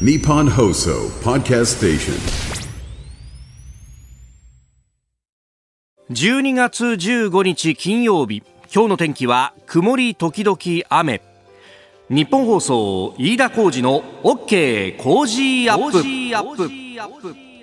Nippon Hoso Podcast Station. 12月15日金曜日。今日の天気は曇り時々雨。日本放送飯田浩二の OK 工事アップ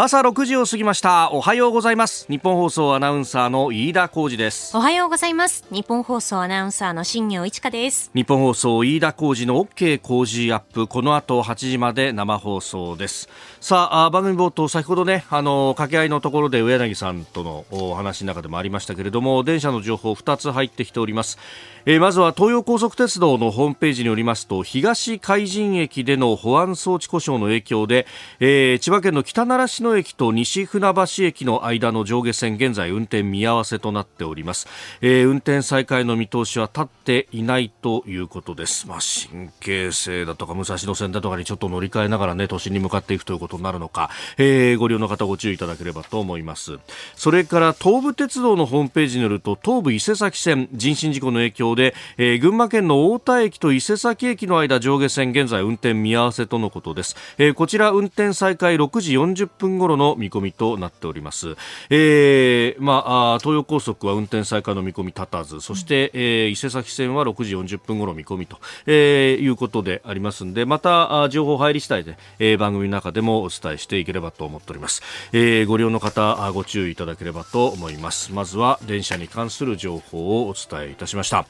朝6時を過ぎました。おはようございます。日本放送アナウンサーの飯田浩二です。おはようございます。日本放送アナウンサーの新業一華です。日本放送飯田浩二の OK 工事アップ。この後8時まで生放送です。さあ番組冒頭先ほどねあの掛け合いのところで上柳さんとのお話の中でもありましたけれども電車の情報2つ入ってきております。えー、まずは東洋高速鉄道のホームページによりますと東海神駅での保安装置故障の影響で、えー、千葉県の北習志野駅と西船橋駅の間の上下線現在運転見合わせとなっております、えー、運転再開の見通しは立っていないということです、まあ、新京成だとか武蔵野線だとかにちょっと乗り換えながらね都心に向かっていくということになるのか、えー、ご利用の方ご注意いただければと思います。それから東武鉄道のホームページによると東武伊勢崎線人身事故の影響で、えー、群馬県の太田駅と伊勢崎駅の間上下線現在運転見合わせとのことです、えー、こちら運転再開6時40分頃の見込みとなっております、えー、まあ東洋高速は運転再開の見込み立たずそして、えー、伊勢崎線は6時40分頃見込みと、えー、いうことでありますんでまた情報入り次第で、えー、番組の中でもお伝えしていければと思っております、えー、ご利用の方ご注意いただければと思います。まずは電車に関する情報をお伝えいたしました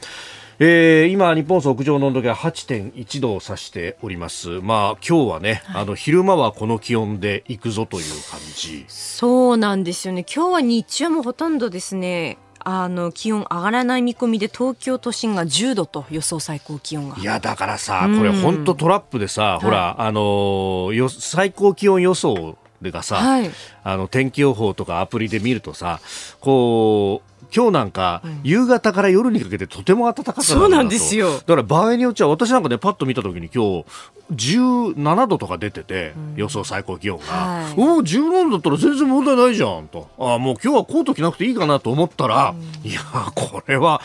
えー、今、日本屋上の温度計は8.1度を指しております。まあ、今日はね、はい、あの、昼間はこの気温で行くぞという感じ。そうなんですよね。今日は日中もほとんどですね、あの気温上がらない見込みで東京都心が10度と予想最高気温がいやだからさ、これ本当トラップでさ、ほらあのよ最高気温予想がさ、はい、あの天気予報とかアプリで見るとさこう今日なんか、夕方から夜にかけてとても暖かかったそうなんですよ。だから場合によっちゃ私なんかねパッと見た時に今日17度とか出てて、予想最高気温が、はい、おお17度だったら全然問題ないじゃんと。あもう今日はコート着なくていいかなと思ったら、いやこれは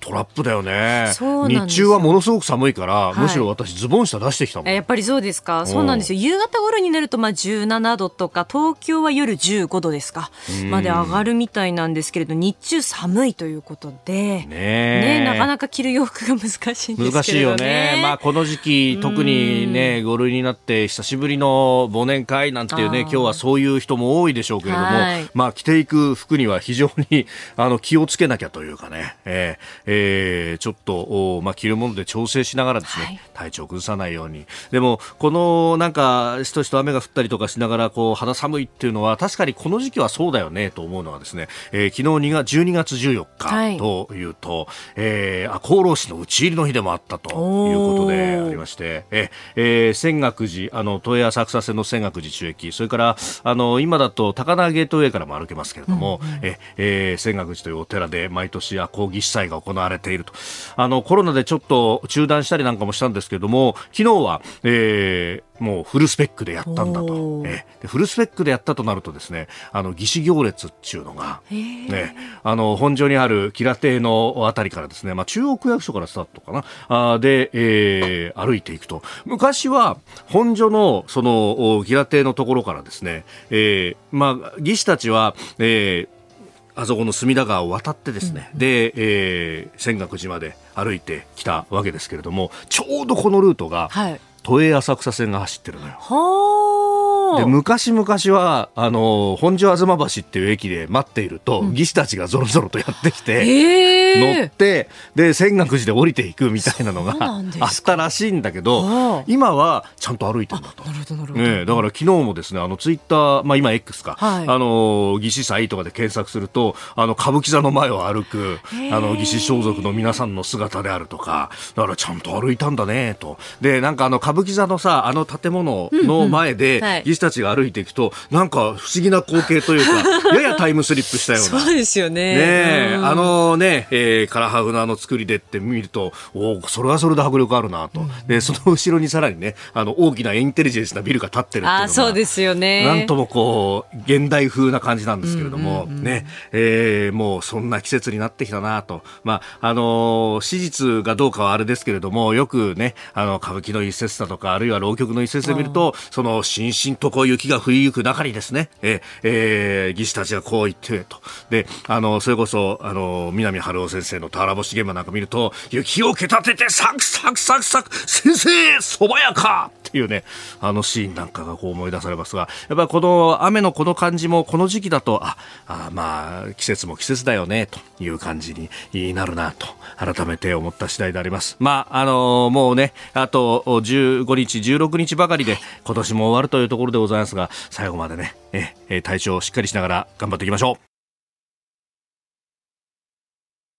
トラップだよね。日中はものすごく寒いから、はい、むしろ私ズボン下出してきたもんやっぱりそうですか？そうなんですよ。夕方頃になるとまあ17度とか東京は夜15度ですか？まで上がるみたいなんですけれど日中寒いということで。ねねなかなか着る洋服が難しいんですけどね。難しいよね。まあこの時期特にね5類になって久しぶりの忘年会なんていうね今日はそういう人も多いでしょうけれども、はい、まあ着ていく服には非常にあの気をつけなきゃというかね、えーえー、ちょっと、まあ、着るもので調整しながらですね、はい、体調崩さないように。でも、このなんか、しとしと雨が降ったりとかしながら、こう、肌寒いっていうのは、確かにこの時期はそうだよね、と思うのはですね、えー、昨日2月、12月14日というと、はい、えー、厚労士の打ち入りの日でもあったということでありまして、ええー、仙岳寺、あの、都営浅草線の仙岳寺中駅、それから、あの、今だと高輪ゲートウェイからも歩けますけれども、うんうん、ええー、仙岳寺というお寺で毎年赤講義祭が行われていると。あの、コロナでちょっと中断したりなんかもしたんですけれども、昨日は、えー、もうフルスペックでやったんだと。えー、フルスペックでやったとなるとですね、あの、義士行列っていうのが、ね、あの、本所にある吉良邸のあたりからですね、まあ、中央区役所からスタートかな、あで、えー、歩いていくと。昔は、本所の、その、吉良邸のところからですね、えー、まあ、義士たちは、えー、あそこの隅田川を渡ってですね、うん、で、えー、泉岳寺まで歩いてきたわけですけれどもちょうどこのルートが、はい、都営浅草線が走ってるのよ。で昔々はあの本所東橋っていう駅で待っていると、うん、義士たちがぞろぞろとやってきて、乗ってで泉岳寺で降りていくみたいなのがあったらしいんだけど今はちゃんと歩いてるんだと。なるほどなるほど、ね、だから昨日もですねあのツイッター、まあ、今 X か、はい、あの義士祭とかで検索するとあの歌舞伎座の前を歩くあの義士装束の皆さんの姿であるとかだからちゃんと歩いたんだねと。でなんかあの歌舞伎座のさあの建物の前で、うん。うんはい、士たちが歩いていくとなんか不思議な光景というか ややタイムスリップしたような。そうですよね。ね、うん、あのね、えー、カラハフのあの作りでって見るとおそれはそれで迫力あるなと、うん、でその後ろにさらにねあの大きなインテリジェンスなビルが建ってるっていうのがそうですよね。なんともこう現代風な感じなんですけれども、うんうんうん、ね、えー、もうそんな季節になってきたなと、まああのー、史実がどうかはあれですけれどもよくねあの歌舞伎の一節だとかあるいは浪曲の一節で見るとそのしんしんとこう雪が降りゆく中にですね、えーえー、義士たちがこう言ってとであのそれこそあの南春夫先生の俵星現場なんか見ると雪をけたててサクサクサクサク先生そばやかっていうねあのシーンなんかがこう思い出されますがやっぱりこの雨のこの感じもこの時期だとああまあ季節も季節だよねという感じになるなと改めて思った次第であります。まああのもうねあと15日16日ばかりで今年も終わるというところでございますが最後までねえ体調をしっかりしながら頑張っていきましょう。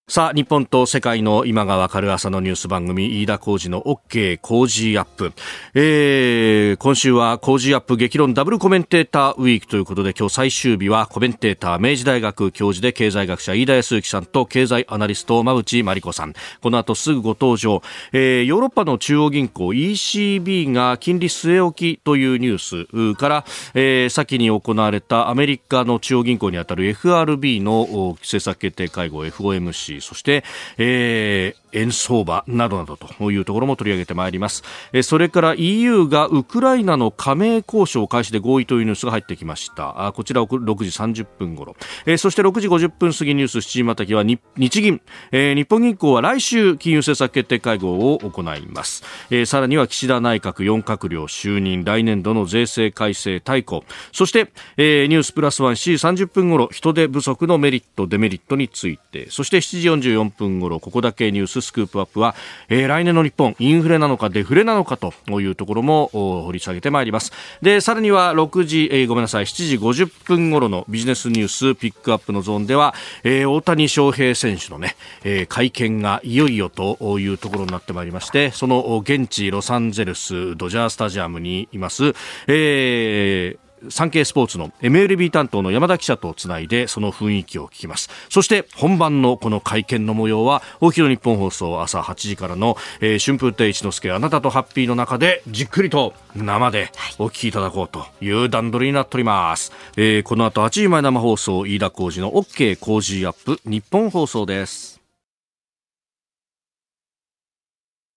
さあ、日本と世界の今がわかる朝のニュース番組、飯田浩二の OK 工事アップ。えー、今週は工事アップ激論ダブルコメンテーターウィークということで、今日最終日はコメンテーター、明治大学教授で経済学者、飯田康之さんと経済アナリスト、馬内真理子さん。この後すぐご登場。えー、ヨーロッパの中央銀行 ECB が金利据え置きというニュースから、えー、先に行われたアメリカの中央銀行にあたる FRB の政策決定会合 FOMC そして、えー、円相場などなどというところも取り上げてまいります。それから EU がウクライナの加盟交渉開始で合意というニュースが入ってきました。こちら6時30分頃。そして6時50分過ぎニュース7時またきは日銀、日本銀行は来週金融政策決定会合を行います。さらには岸田内閣4閣僚就任、来年度の税制改正大綱。そして、ニュースプラス1 7時30分頃、人手不足のメリット、デメリットについて、そして7時44分頃、ここだけニューススクープアップは、えー、来年の日本インフレなのかデフレなのかというところも掘り下げてまいります。でさらには6時、えー、ごめんなさい7時50分頃のビジネスニュースピックアップのゾーンでは、えー、大谷翔平選手のね、えー、会見がいよいよというところになってまいりましてその現地ロサンゼルスドジャースタジアムにいます、えー産経スポーツの MLB 担当の山田記者とつないでその雰囲気を聞きます。そして本番のこの会見の模様は大広日本放送朝8時からの、えー、春風亭一之輔あなたとハッピーの中でじっくりと生でお聞きいただこうという段取りになっております、えー、この後8時前生放送飯田浩二の OK 工事アップ日本放送です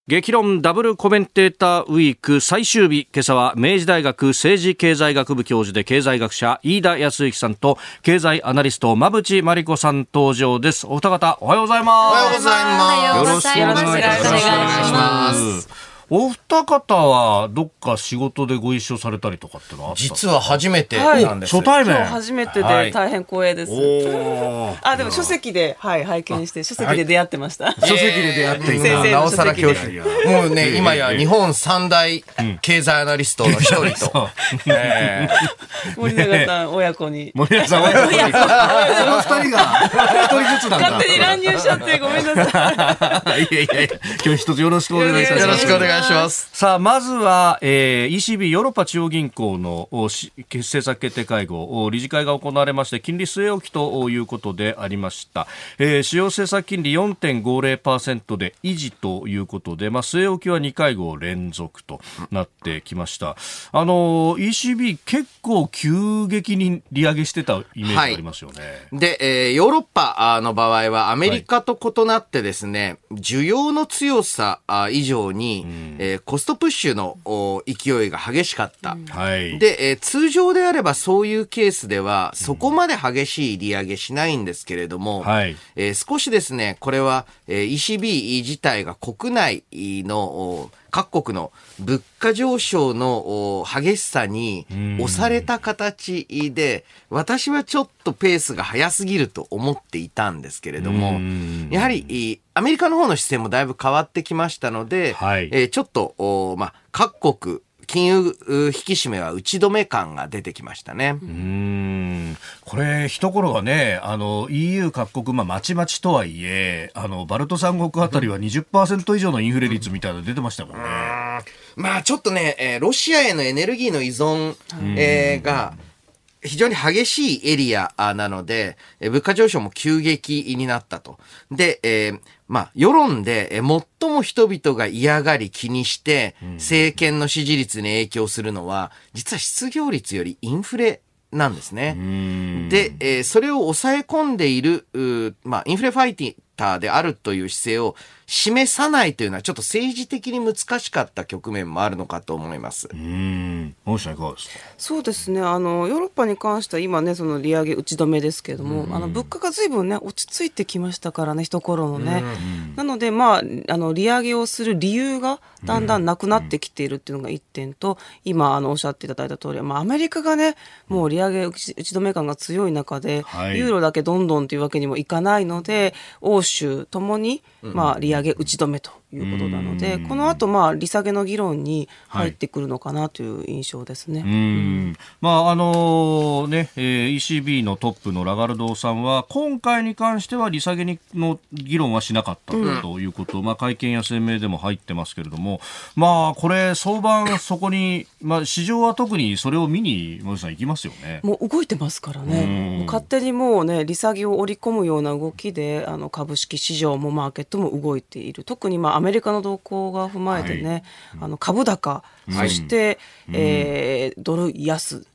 激論ダブルコメンテーターウィーク最終日今朝は明治大学政治経済学部教授で経済学者飯田康之さんと経済アナリスト馬淵真理子さん登場です。お二方おはようございます。おはようございます。よろしくお願いいたしますお二方はどっか仕事でご一緒されたりとかってのは実は初めてなんです、はい、初対面。初めてで大変光栄です、はい、あでも書籍で、はい、拝見して書籍で出会ってました、書籍で出会って先生なおさら教師。もうね今や日本三大経済アナリストの一人と、森永さん親子に。森永さん親子に。その 二人が。一人ずつなんだ。勝手に乱入しちゃってごめんなさい。いやいや今日一つよろしくお願いします。よろしくお願いします。さあ、まずは、えー、ECB ヨーロッパ中央銀行の政策決定会合、理事会が行われまして、金利据え置きということでありました。えー、主要政策金利4.50%で維持ということで、まあ、据え置きは2会合連続となってきました。あの、ECB 結構急激に利上げしてたイメージがありますよね。はい、で、えー、ヨーロッパの場合はアメリカと異なってですね、はい、需要の強さ以上に、うんえー、コストプッシュの勢いが激しかった。はい、で、えー、通常であればそういうケースでは、そこまで激しい利上げしないんですけれども、はい、えー、少しですね、これは、えー、ECB 自体が国内の各国の物価上昇の激しさに押された形で、私はちょっとペースが速すぎると思っていたんですけれども、やはりアメリカの方の姿勢もだいぶ変わってきましたので、はい、えー、ちょっと、まあ、各国、金融引き締めは打ち止め感が出てきましたね。うんこれ、一頃はね、あの、EU 各国、まあ、まちまちとはいえ、あの、バルト三国あたりは20%以上のインフレ率みたいなの出てましたもんね。まあちょっとね、えー、ロシアへのエネルギーの依存、えー、が、非常に激しいエリアなので、え物価上昇も急激になったと。で、えー、まあ、世論で最も人々が嫌がり気にして、政権の支持率に影響するのは、実は失業率よりインフレなんですね。で、えー、それを抑え込んでいる、まあ、インフレファイティターであるという姿勢を示さないというのはちょっと政治的に難しかった局面もあるのかと思います。うん、大下いかがですか？そうですね。あのヨーロッパに関しては今ねその利上げ打ち止めですけれども、あの物価がずいぶんね落ち着いてきましたからね一頃のね。なのでまああの利上げをする理由がだんだんなくなってきているっていうのが一点と、今あのおっしゃっていただいた通り、まあアメリカがねもう利上げ打ち止め感が強い中で、はい、ユーロだけどんどんというわけにもいかないので、欧州ともにまあ利上げ打ち止めということなので、この後まあ利下げの議論に入ってくるのかなという印象ですね。はい、まああのね、えー、ECB のトップのラガルドさんは今回に関しては利下げにの議論はしなかったということ、うん、まあ会見や声明でも入ってますけれども、まあこれ相場そこにまあ市場は特にそれを見に森さん行きますよね。もう動いてますからね。う勝手にもうね利下げを織り込むような動きであの株式市場もマーケットも動いている。特にまあメリカの動向が踏まえてね、はい、あの株高、そして、はい、えー、ドル安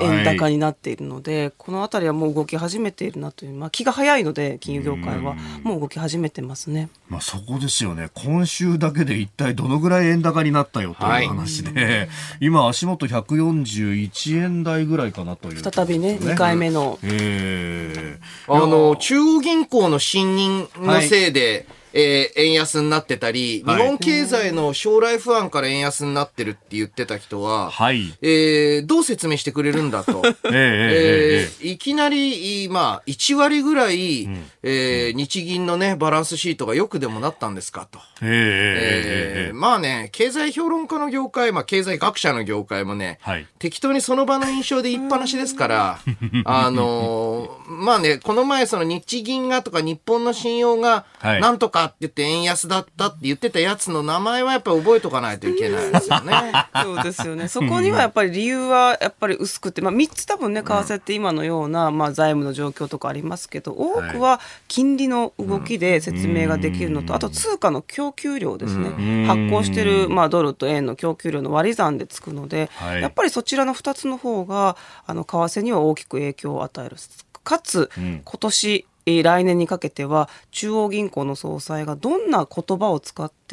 円高になっているので、はい、この辺りはもう動き始めているなという、まあ、気が早いので金融業界はもう動き始めてますね、まあ、そこですよね。今週だけで一体どのぐらい円高になったよという話で、はい、今足元141円台ぐらいかなという、ね、再びね2回目の、えー、あの中央銀行の信任のせいで、はいえー、円安になってたり、日本経済の将来不安から円安になってるって言ってた人は、はい、えー、どう説明してくれるんだと。えー、いきなり、まあ、1割ぐらい、うん、えー、日銀のね、バランスシートがよくでもなったんですかと。えー、まあね、経済評論家の業界、まあ、経済学者の業界もね、はい、適当にその場の印象で言いっぱなしですから、あのー、まあね、この前その日銀がとか日本の信用が、なんとかって言って円安だったって言ってたやつの名前はやっぱり覚えとかないといけないですよね。そうですよね。そこにはやっぱり理由はやっぱり薄くて、まあ3つ多分ね、為替って今のような、まあ財務の状況とかありますけど、多くは金利の動きで説明ができるのと、あと通貨の供給量ですね。発行してる、まあドルと円の供給量の割り算でつくので、やっぱりそちらの2つの方が、あの、為替には大きく影響を与える。かつ、今年、来年にかけては中央銀行の総裁がどんな言葉を使って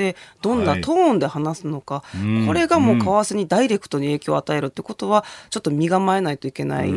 どんなトーンで話すのか、はい、これがもう為替にダイレクトに影響を与えるってことはちょっと身構えないといけない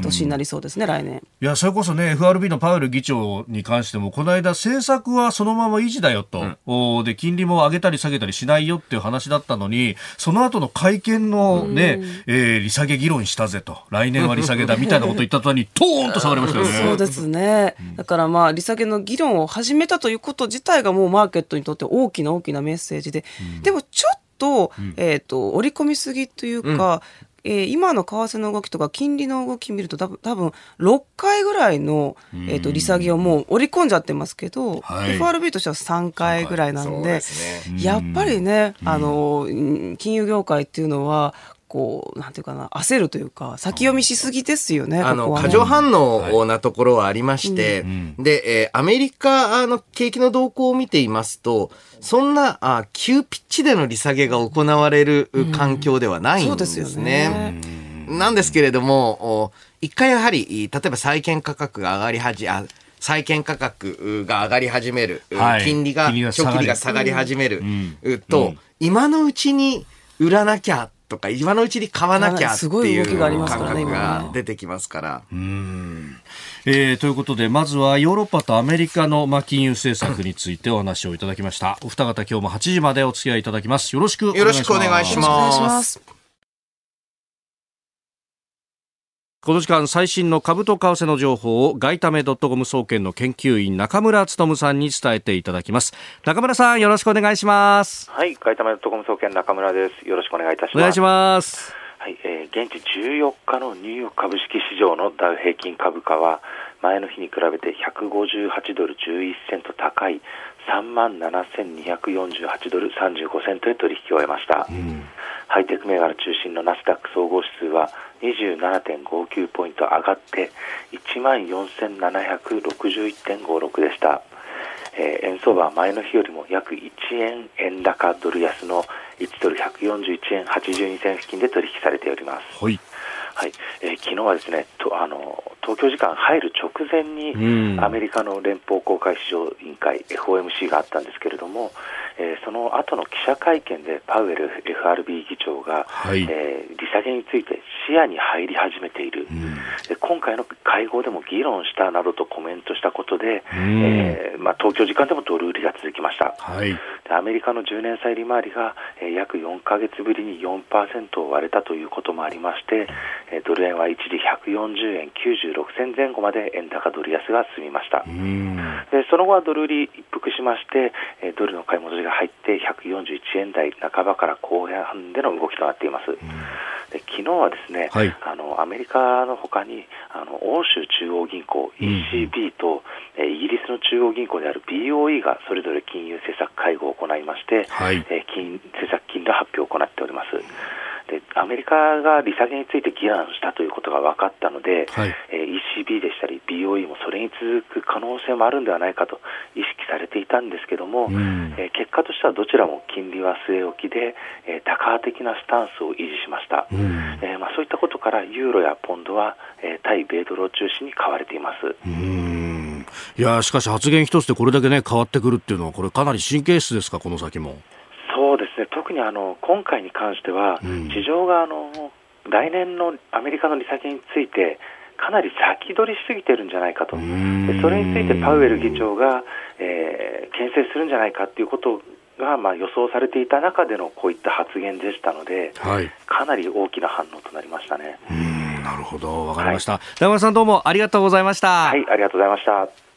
年になりそうですね来年。いやそれこそね FRB のパウエル議長に関してもこの間政策はそのまま維持だよと、うん、で金利も上げたり下げたりしないよっていう話だったのにその後の会見のね、えー、利下げ議論したぜと。来年は利下げだみたいなこと言った途端にトーンと下がりましたよね。そうですね、だからまあ利下げの議論を始めたということ自体がもうマーケットにとって大きな大きなメッセージで、うん、でもちょっと,、えーと、織り込みすぎというか、うん、えー、今の為替の動きとか金利の動き見ると多分多分6回ぐらいの、えーと、利下げをもう織り込んじゃってますけど、はい、FRB としては3回ぐらいなんで、ね、やっぱりね、あの金融業界っていうのはこう、なんていうかな、焦るというか、先読みしすぎですよね。あの、過剰反応なところはありまして、はい、で、えー、アメリカの景気の動向を見ていますと、そんな、あ急ピッチでの利下げが行われる環境ではないんですね。うん、そうですよね。なんですけれども、一回やはり、例えば債券価格が上がりはじ、あ債券価格が上がり始める、はい、金利が、長期利が下がり始める、うん、と、うん、今のうちに売らなきゃとか、今のうちに買わなきゃっていう感覚が出てきますから。うんえー、ということで、まずはヨーロッパとアメリカの、まあ、金融政策についてお話をいただきました。お二方今日も8時までお付き合いいただきます。よろしくお願いします。よろしくお願いします。この時間最新の株と為替の情報を外為ドットコム総研の研究員中村努さんに伝えていただきます。中村さんよろしくお願いします。はい外為ドットコム総研中村です。よろしくお願いいたします。お願いします。はい、えー、現地14日のニューヨーク株式市場のダウ平均株価は前の日に比べて158ドル11セント高い3万7248ドル35セントで取引を終えました、うん、ハイテク銘柄中心のナスダック総合指数は27.59ポイント上がって1万4761.56でした、えー、円相場は前の日よりも約1円円高ドル安の1ドル141円82銭付近で取引されております。はいはい、えー、昨日はですねとあの東京時間入る直前に、アメリカの連邦公開市場委員会 FOMC があったんですけれども、えー、その後の記者会見でパウエル FRB 議長が、はい、えー、利下げについて視野に入り始めている、うん、で今回の会合でも議論したなどとコメントしたことで、うん、えー、まあ、東京時間でもドル売りが続きました、はい、でアメリカの10年債利回りが、えー、約4か月ぶりに4%を割れたということもありまして、えー、ドル円は一時140円96銭前後まで円高ドル安が進みました、うん、でその後はドル売り一服しまして、えー、ドルの買い戻しが入って141円台半ばから後半での動きとなっています。で昨日はですね、はい、あのアメリカのほかにあの欧州中央銀行 ECB と、うん、イギリスの中央銀行である BOE がそれぞれ金融政策会合を行いまして、はい、え金政策金利発表を行っております。でアメリカが利下げについて議論したということが分かったので、はい、えー、ECB でしたり BOE もそれに続く可能性もあるんではないかと意識されていたんですけども、うん、えー、結果としてはどちらも金利は据え置きで、えー、高派的なスタンスを維持しました、うん、えまあ、そういったことからユーロやポンドは、え対米ドルを中心に買われています。うん。いやしかし発言一つでこれだけね変わってくるっていうのはこれかなり神経質ですかこの先も。にあの今回に関しては、市場があの来年のアメリカの利下げについて、かなり先取りしすぎてるんじゃないかと、でそれについてパウエル議長が、えー、牽制するんじゃないかということが、まあ、予想されていた中でのこういった発言でしたので、はい、かなり大きな反応となりましたね。なるほど、わかりました。はい、さんどうもありがとうございました。はい、ありがとうございました。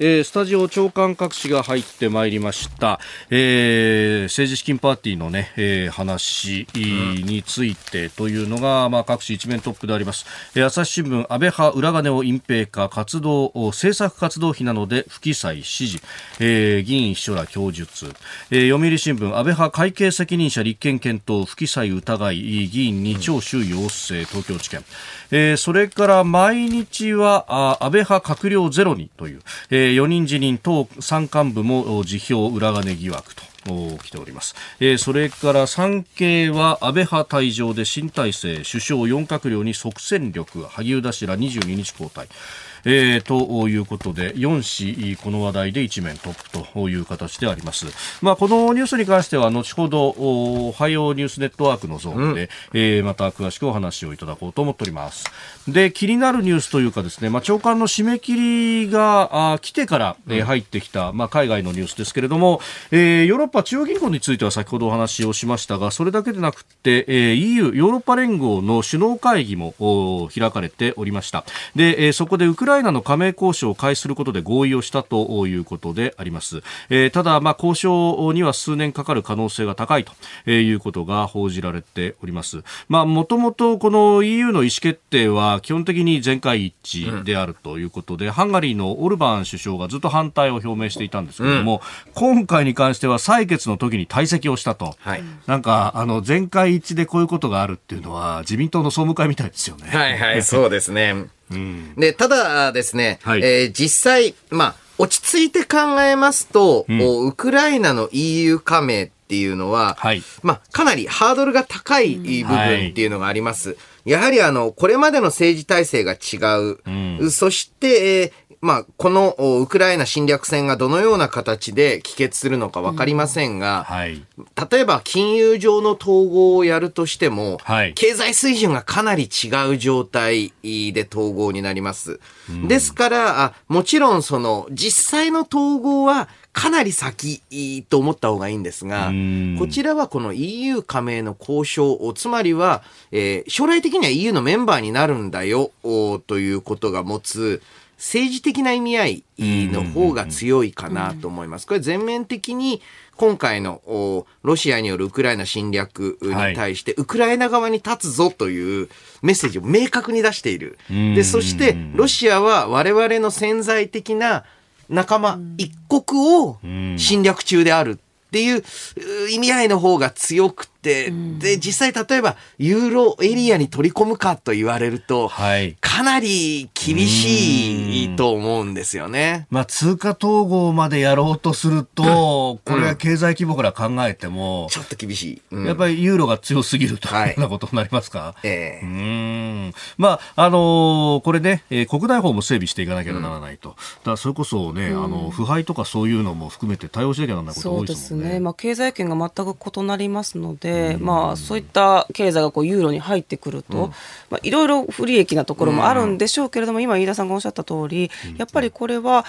えー、スタジオ長官各紙が入ってまいりました、えー、政治資金パーティーのね、えー、話についてというのが、まあ、各紙一面トップであります、えー、朝日新聞安倍派裏金を隠蔽か活動政策活動費などで不記載指示、えー、議員秘書ら供述、えー、読売新聞安倍派会計責任者立憲検討不記載疑い。議員に聴取要請東京地検、えー、それから毎日はあ安倍派閣僚ゼロにという、えーー、4人辞任党参幹部も辞表裏金疑惑と。来ております、えー、それから産経は安倍派退場で新体制首相4閣僚に即戦力萩生田氏ら22日交代えー、ということで4紙この話題で一面トップという形であります。まあ、このニュースに関しては後ほどおはようニュースネットワークのゾーンで、うん、えー、また詳しくお話をいただこうと思っております。で気になるニュースというかですね、まあ、長官の締め切りがあ来てから、えー、入ってきた、まあ、海外のニュースですけれども、えー、ヨーロッパ中央銀行については先ほどお話をしましたがそれだけでなくて、えー、EU ヨーロッパ連合の首脳会議も開かれておりました。で、えー、そこでウクライナの加盟交渉を開始することで合意をしたということであります。えー、ただ、まあ、交渉には数年かかる可能性が高いということが報じられております。まあ、もともとこの EU の意思決定は基本的に全会一致であるということで、うん、ハンガリーのオルバン首相がずっと反対を表明していたんですけれども、うん、今回に関しては採決の時に退席をしたと。はい、なんか、あの、全会一致でこういうことがあるっていうのは自民党の総務会みたいですよね。はいはい、そうですね。うん、で、ただですね、はい、えー、実際、まあ、落ち着いて考えますと、うん、ウクライナの EU 加盟っていうのは、はい、まあ、かなりハードルが高い部分っていうのがあります。はい、やはりあの、これまでの政治体制が違う。うん、そして、えーまあ、このウクライナ侵略戦がどのような形で帰結するのか分かりませんが、うんはい、例えば金融上の統合をやるとしても、はい、経済水準がかなり違う状態で統合になります。うん、ですからあ、もちろんその実際の統合はかなり先と思った方がいいんですが、こちらはこの EU 加盟の交渉、つまりは、えー、将来的には EU のメンバーになるんだよ、ということが持つ、政治的な意味合いの方が強いかなと思います。これ全面的に今回のロシアによるウクライナ侵略に対して、ウクライナ側に立つぞというメッセージを明確に出している。で、そしてロシアは我々の潜在的な仲間一国を侵略中であるっていう意味合いの方が強くて、で、実際例えばユーロエリアに取り込むかと言われると、はい、かなり厳しいと思うんですよね。まあ、通貨統合までやろうとすると、これは経済規模から考えても、ちょっと厳しい、やっぱりユーロが強すぎるとい。うようなことになりますか？ええ。うん。まあ、あのー、これね、えー、国内法も整備していかなきゃならないと。だからそれこそね、あの、腐敗とかそういうのも含めて対応しなきゃならないこと多いですもんね。そうですね。まあ、経済圏が全く異なりますので、まあ、そういった経済がこうユーロに入ってくると、まあ、いろいろ不利益なところもあるんでしょうけれども、今、飯田さんがおっしゃった通り、やっぱりこれは、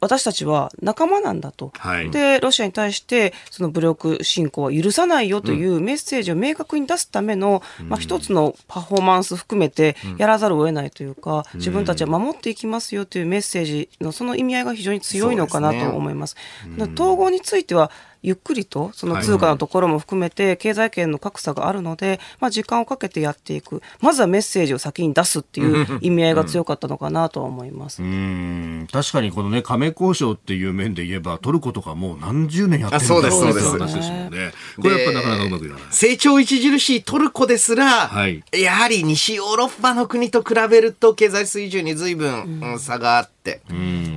私たちは仲間なんだと、はい、でロシアに対してその武力侵攻は許さないよというメッセージを明確に出すための、うん、まあ、一つのパフォーマンス含めてやらざるを得ないというか、うん、自分たちは守っていきますよというメッセージのその意味合いが非常に強いのかなと思います。すね、統合についてはゆっくりとその通貨のところも含めて経済圏の格差があるので、まあ、時間をかけてやっていく。まずはメッセージを先に出すっていう 意味合いが強かったのかなとは思います。うん。確かにこの、ね、加盟交渉っていう面で言えばトルコとかもう何十年やってるんだそうですそうです。話ですもんね。これやっぱなかなかうまくいかない。成長著しいトルコですら、はい、やはり西ヨーロッパの国と比べると経済水準に随分、うん、差があって、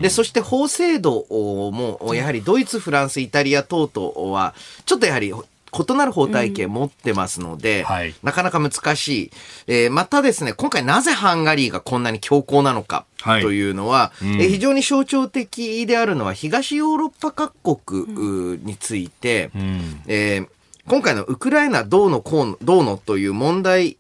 でそして法制度もやはりドイツフランスイタリア等々はちょっとやはり異なる法体系持ってますので、うんはい、なかなか難しい。えー、またですね、今回なぜハンガリーがこんなに強硬なのかというのは、はいうん、えー、非常に象徴的であるのは東ヨーロッパ各国について、うん、えー、今回のウクライナどうのこうの、どうのという問題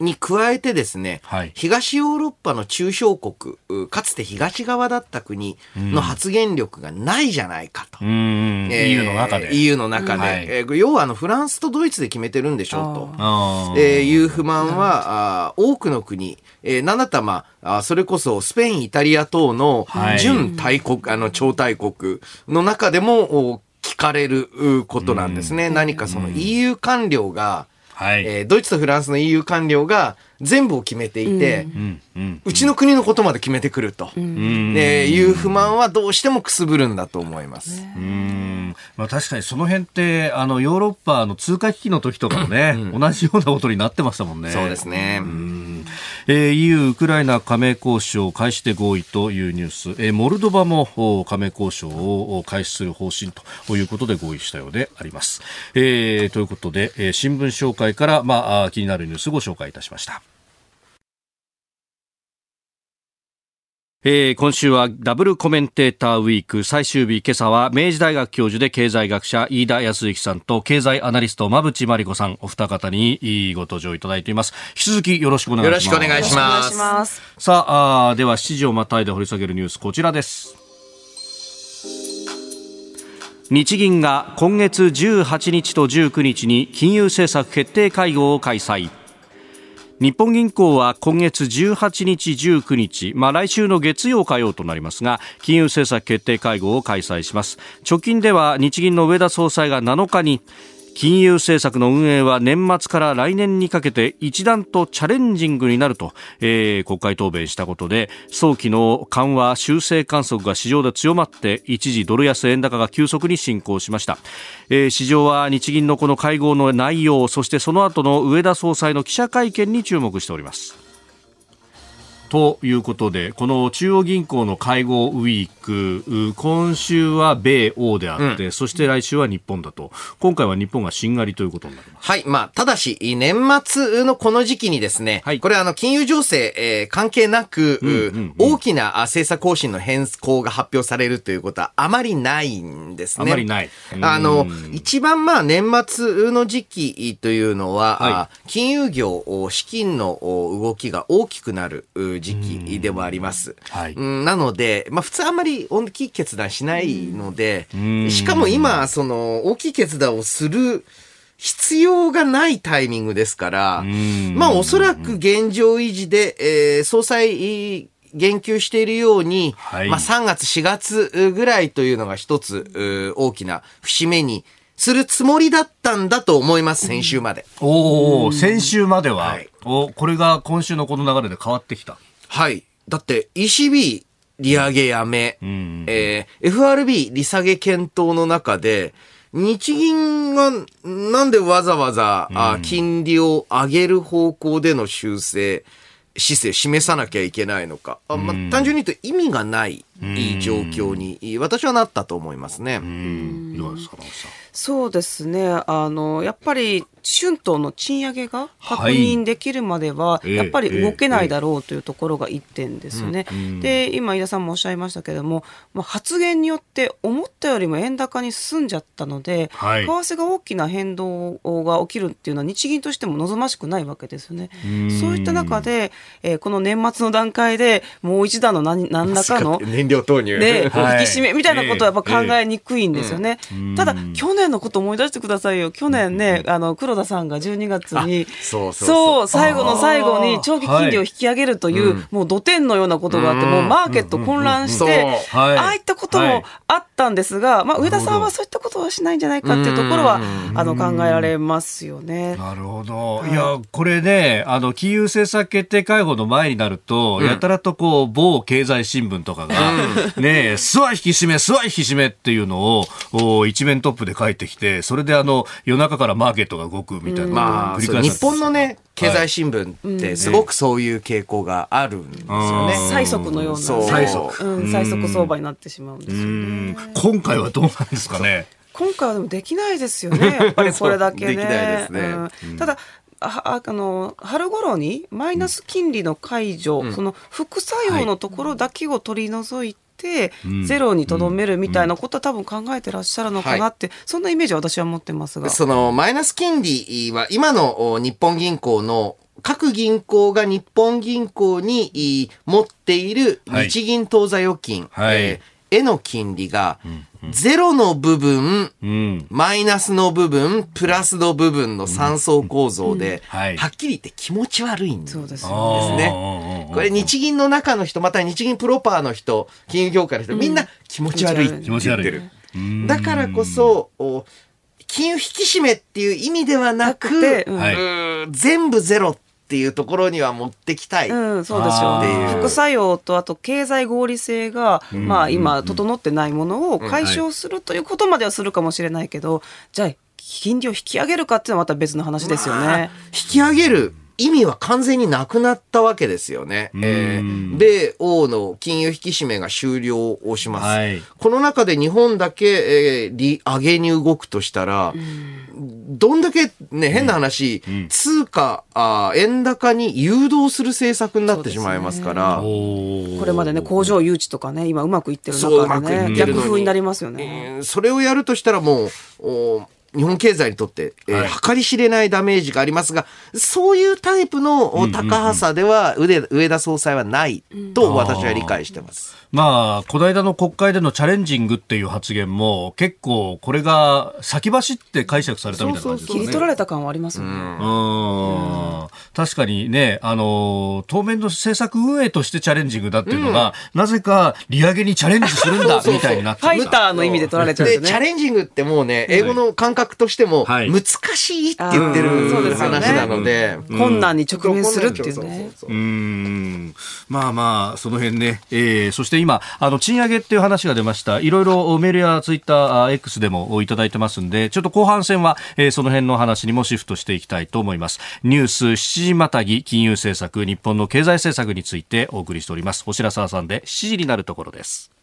に加えてですね、はい、東ヨーロッパの中小国、かつて東側だった国の発言力がないじゃないかと。えー、EU の中で。EU の中で。はい、えー、要はあのフランスとドイツで決めてるんでしょうと、えー、いう不満は、あ多くの国、えー、なんだったらまあ、それこそスペイン、イタリア等の準大国、はい、あの超大国の中でも聞かれることなんですね。何かその EU 官僚が、はい、えー、ドイツとフランスの EU 官僚が全部を決めていて、うん、うちの国のことまで決めてくると、うん、えいう不満はどうしてもくすぶるんだと思います。うん。まあ、確かにその辺ってあのヨーロッパの通貨危機の時とかもね、うん、同じようなことになってましたもんね。そうですね。えー、EU ウクライナ加盟交渉開始で合意というニュース、えー、モルドバも加盟交渉を開始する方針ということで合意したようであります。えー、ということで、えー、新聞紹介から、まあ、気になるニュースをご紹介いたしました。えー、今週はダブルコメンテーターウィーク。最終日今朝は明治大学教授で経済学者飯田康之さんと経済アナリスト馬淵真理子さんお二方にご登場いただいています。引き続きよろしくお願いします。よろしくお願いします。さああでは7時をまたいで掘り下げるニュースこちらです。日銀が今月18日と19日に金融政策決定会合を開催日本銀行は今月18日、19日、まあ、来週の月曜、火曜となりますが金融政策決定会合を開催します。貯金では日銀の上田総裁が7日に金融政策の運営は年末から来年にかけて一段とチャレンジングになると、えー、国会答弁したことで早期の緩和修正観測が市場で強まって一時ドル安円高が急速に進行しました、えー、市場は日銀のこの会合の内容そしてその後の上田総裁の記者会見に注目しております。ということで、この中央銀行の会合ウィーク、今週は米欧であって、うん、そして来週は日本だと。今回は日本がしんがりということになります。はい。まあ、ただし、年末のこの時期にですね、はい、これあの、金融情勢、えー、関係なく、うんうんうん、大きな政策方針の変更が発表されるということはあまりないんですね。あまりない。あの、一番まあ、年末の時期というのは、はい、金融業、資金の動きが大きくなる時期でもあります。はい、なので、まあ普通あんまり大きい決断しないので、しかも今、その大きい決断をする必要がないタイミングですから、まあおそらく現状維持で、えー、総裁言及しているように、はい、まあ3月4月ぐらいというのが一つ大きな節目にするつもりだったんだと思います、先週まで。おお、先週までは、はい、おこれが今週のこの流れで変わってきた。はい。だって ECB 利上げやめ、うん、えー、FRB 利下げ検討の中で、日銀がなんでわざわざ、うん、金利を上げる方向での修正、姿勢示さなきゃいけないのか、あまあ、単純に言うと意味がない状況に私はなったと思いますね。そうですね。あのやっぱり春闘の賃上げが確認できるまでは、やっぱり動けないだろうというところが1点ですよね。で今飯田さんもおっしゃいましたけれども、まあ、発言によって思ったよりも円高に進んじゃったので、はい、為替が大きな変動が起きるっていうのは日銀としても望ましくないわけですよね。そういった中で、えー、この年末の段階でもう一段の何何らかの 燃料投入で、引き締めみたいなことはやっぱ考えにくいんですよね。ただ去年のこと思い出してくださいよ。去年ね、あの黒田さんが12月にそう最後の最後に長期金利を引き上げるという、もう土天のようなことがあって、もうマーケット混乱して、ああいったこともあったんですが、まあ、上田さんはそういったことはしないんじゃないかっていうところはあの考えられますよね。なるほど、い、やこれねあの金融政策決定会合の前になると、やたらとこう某経済新聞とかが、ねすわ引き締めすわ引き締めっていうのを一面トップで書いてきてそれであの夜中からマーケットが動くみたいなまあ、日本のね、経済新聞ってすごくそういう傾向があるんですよね。最速のような。最速。うん、最速相場になってしまうんですよね。今回はどうなんですかね。今回はでもできないですよね。やっぱりこれだけね。できないですね。うん、ただ、ああの春頃にマイナス金利の解除、うん、その副作用のところだけを取り除いて、ゼロにとどめるみたいなことは多分考えてらっしゃるのかなって、そんなイメージは私は持ってますが。そのマイナス金利は今の日本銀行の各銀行が日本銀行に持っている日銀当座預金、はい、えーへの金利が、ゼロの部分、うん、マイナスの部分、プラスの部分の三層構造で、はっきり言って気持ち悪いんですね。これ日銀の中の人、また日銀プロパーの人、金融業界の人、みんな気持ち悪いって言ってる。だからこそ、金融引き締めっていう意味ではなく、全部ゼロってっていうところには持ってきたい。うん、そうでしょうね。副作用とあと経済合理性が、うん、まあ今整ってないものを解消するということまではするかもしれないけど、じゃあ金利を引き上げるかっていうのはまた別の話ですよね。まあ、引き上げる。意味は完全になくなったわけですよね。えー、米欧の金融引き締めが終了をします。はい、この中で日本だけ、えー、利上げに動くとしたら、どんだけね、変な話、うん、通貨あ、円高に誘導する政策になってしまいますから。ね、これまでね、工場誘致とかね、今うまくいってる中でね、逆風になりますよね、えー。それをやるとしたらもう、お日本経済にとって、えー、計り知れないダメージがありますが、そういうタイプの高さでは、上田総裁はないと私は理解してます。まあ、この間の国会でのチャレンジングっていう発言も、結構これが先走って解釈されたみたいな感じですね。切り取られた感はありますよね。うん。確かにね、あの、当面の政策運営としてチャレンジングだっていうのが、なぜか利上げにチャレンジするんだ、みたいになってファイターの意味で取られちゃうんですね。チャレンジングってもうね、英語の感覚としても、難しいって言ってる話なので、困難に直面するっていうね。うん。まあまあ、その辺ね、えー、そして今、あの、賃上げっていう話が出ました。いろいろメールやツイッター、X でもいただいてますんで、ちょっと後半戦は、えー、その辺の話にもシフトしていきたいと思います。ニュース7時またぎ金融政策、日本の経済政策についてお送りしております。星良沢さんで7時になるところです。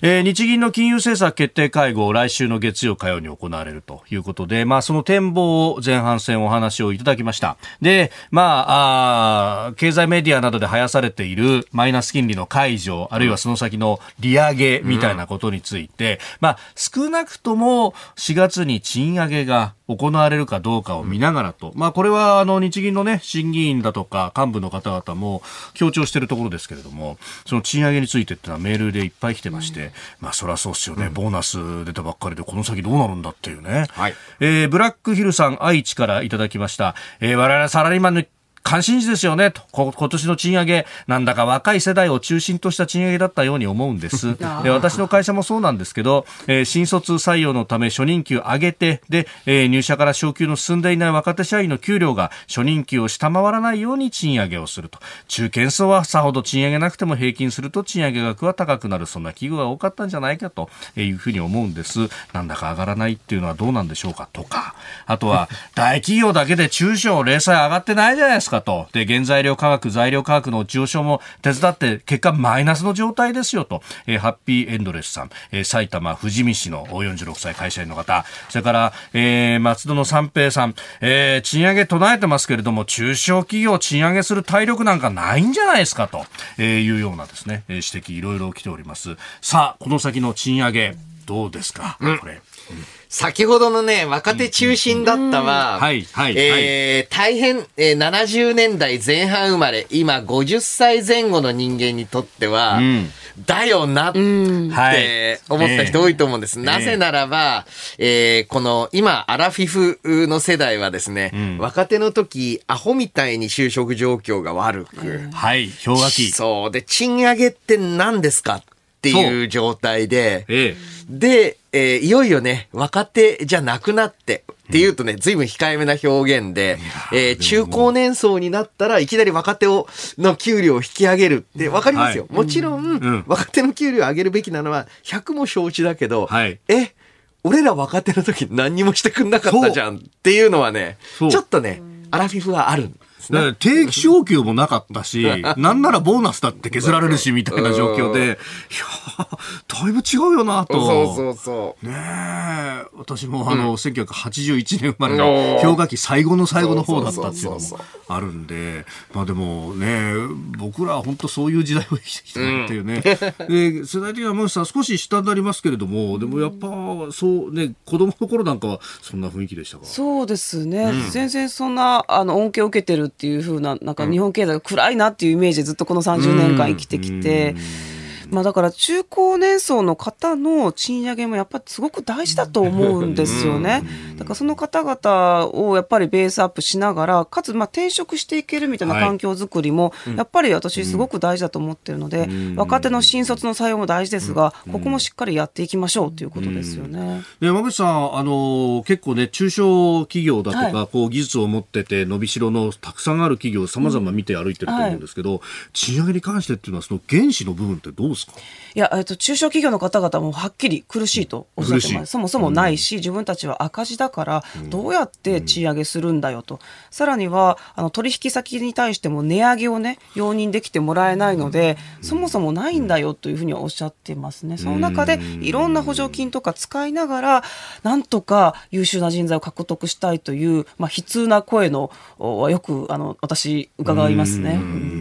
えー、日銀の金融政策決定会合、来週の月曜、火曜に行われるということで、まあ、その展望を前半戦お話をいただきました。で、まあ、あ経済メディアなどで生やされているマイナス金利の解除、あるいはその先の利上げみたいなことについて、うん、まあ、少なくとも4月に賃上げが行われるかどうかを見ながらと、まあ、これはあの日銀のね、審議員だとか幹部の方々も強調しているところですけれども、その賃上げについてっていうのはメールでいっぱい来てまして、うん、まあ、そりゃそうですよね、ボーナス出たばっかりでこの先どうなるんだっていうね。はい、えー、ブラックヒルさん愛知からいただきました。えー、我々サラリーマンの関心事ですよねと、今年の賃上げ、なんだか若い世代を中心とした賃上げだったように思うんです。で私の会社もそうなんですけど、えー、新卒採用のため初任給上げて、で、えー、入社から昇給の進んでいない若手社員の給料が初任給を下回らないように賃上げをすると。中堅層はさほど賃上げなくても平均すると賃上げ額は高くなる、そんな企業が多かったんじゃないかというふうに思うんです。なんだか上がらないっていうのはどうなんでしょうかとか、あとは大企業だけで中小零細上がってないじゃないですかと。で、原材料価格、材料価格の上昇も手伝って結果マイナスの状態ですよと。えー、ハッピーエンドレスさん、えー、埼玉富士見市の46歳会社員の方、それから、えー、松戸の三平さん、えー、賃上げ唱えてますけれども、中小企業賃上げする体力なんかないんじゃないですかと、えー、いうようなですね、指摘いろいろ来ております。さあ、この先の賃上げ、どうですか、うん、これ。うん先ほどのね、若手中心だったは、はい、はい、えー、大変、えー、70年代前半生まれ、今50歳前後の人間にとっては、うん、だよなって思った人多いと思うんです。なぜならば、えー、この今、アラフィフの世代はですね、うん、若手の時、アホみたいに就職状況が悪く、はい、氷河期。そう。で、賃上げって何ですかっていう状態で、ええ、で、えー、いよいよね、若手じゃなくなって、っていうとね、随分控えめな表現で、えー、中高年層になったらいきなり若手を、の給料を引き上げるってわかりますよ。はい、もちろん、うん、若手の給料を上げるべきなのは100も承知だけど、はい、え、俺ら若手の時何にもしてくんなかったじゃんっていうのはね、ちょっとね、アラフィフはある。だから定期昇給もなかったし、なんならボーナスだって削られるし、みたいな状況で、いやだいぶ違うよなと。そうそうそう。ねえ、私もあの、うん、1981年生まれの氷河期最後の最後の方だったっていうのもあるんで、まあでもね、僕らは本当そういう時代を生きてきたっていうね。うん、で、世代的には山さん少し下になりますけれども、でもやっぱ、そうね、子供の頃なんかはそんな雰囲気でしたか？そうですね。うん、全然そんな、あの、恩恵を受けてるっていうふうな、なんか日本経済が暗いなっていうイメージでずっとこの30年間生きてきて、まあ、だから中高年層の方の賃上げもやっぱりすごく大事だと思うんですよね。だからその方々をやっぱりベースアップしながら、かつまあ転職していけるみたいな環境づくりも、やっぱり私すごく大事だと思ってるので、若手の新卒の採用も大事ですが、ここもしっかりやっていきましょうということですよね。山口さん、あの結構ね、中小企業だとか、はい、こう技術を持ってて伸びしろのたくさんある企業、さまざま見て歩いてると思うんですけど、うん。はい、賃上げに関してっていうのは、その原資の部分ってどうですか？いや、えっと、中小企業の方々もはっきり苦しいとおっしゃってます。そもそもないし、自分たちは赤字だから、どうやって賃上げするんだよと。さらには、あの、取引先に対しても値上げをね、容認できてもらえないので、そもそもないんだよというふうにはおっしゃってますね。その中で、いろんな補助金とか使いながら、なんとか優秀な人材を獲得したいという、まあ、悲痛な声の、はよく、あの、私、伺いますね。うん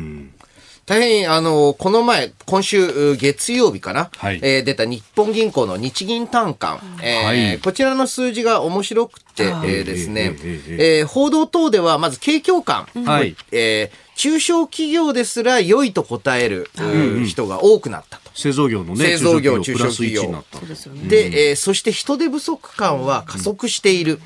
大変、あの、この前、今週月曜日かな、はい、えー、出た日本銀行の日銀短観、えー、はい、こちらの数字が面白くて、えー、ですね、えー、報道等ではまず景況感、はい、えー中小企業ですら良いと答える、人が多くなったと。製造業のね、製造業、中小企業。で、えー、そして人手不足感は加速している。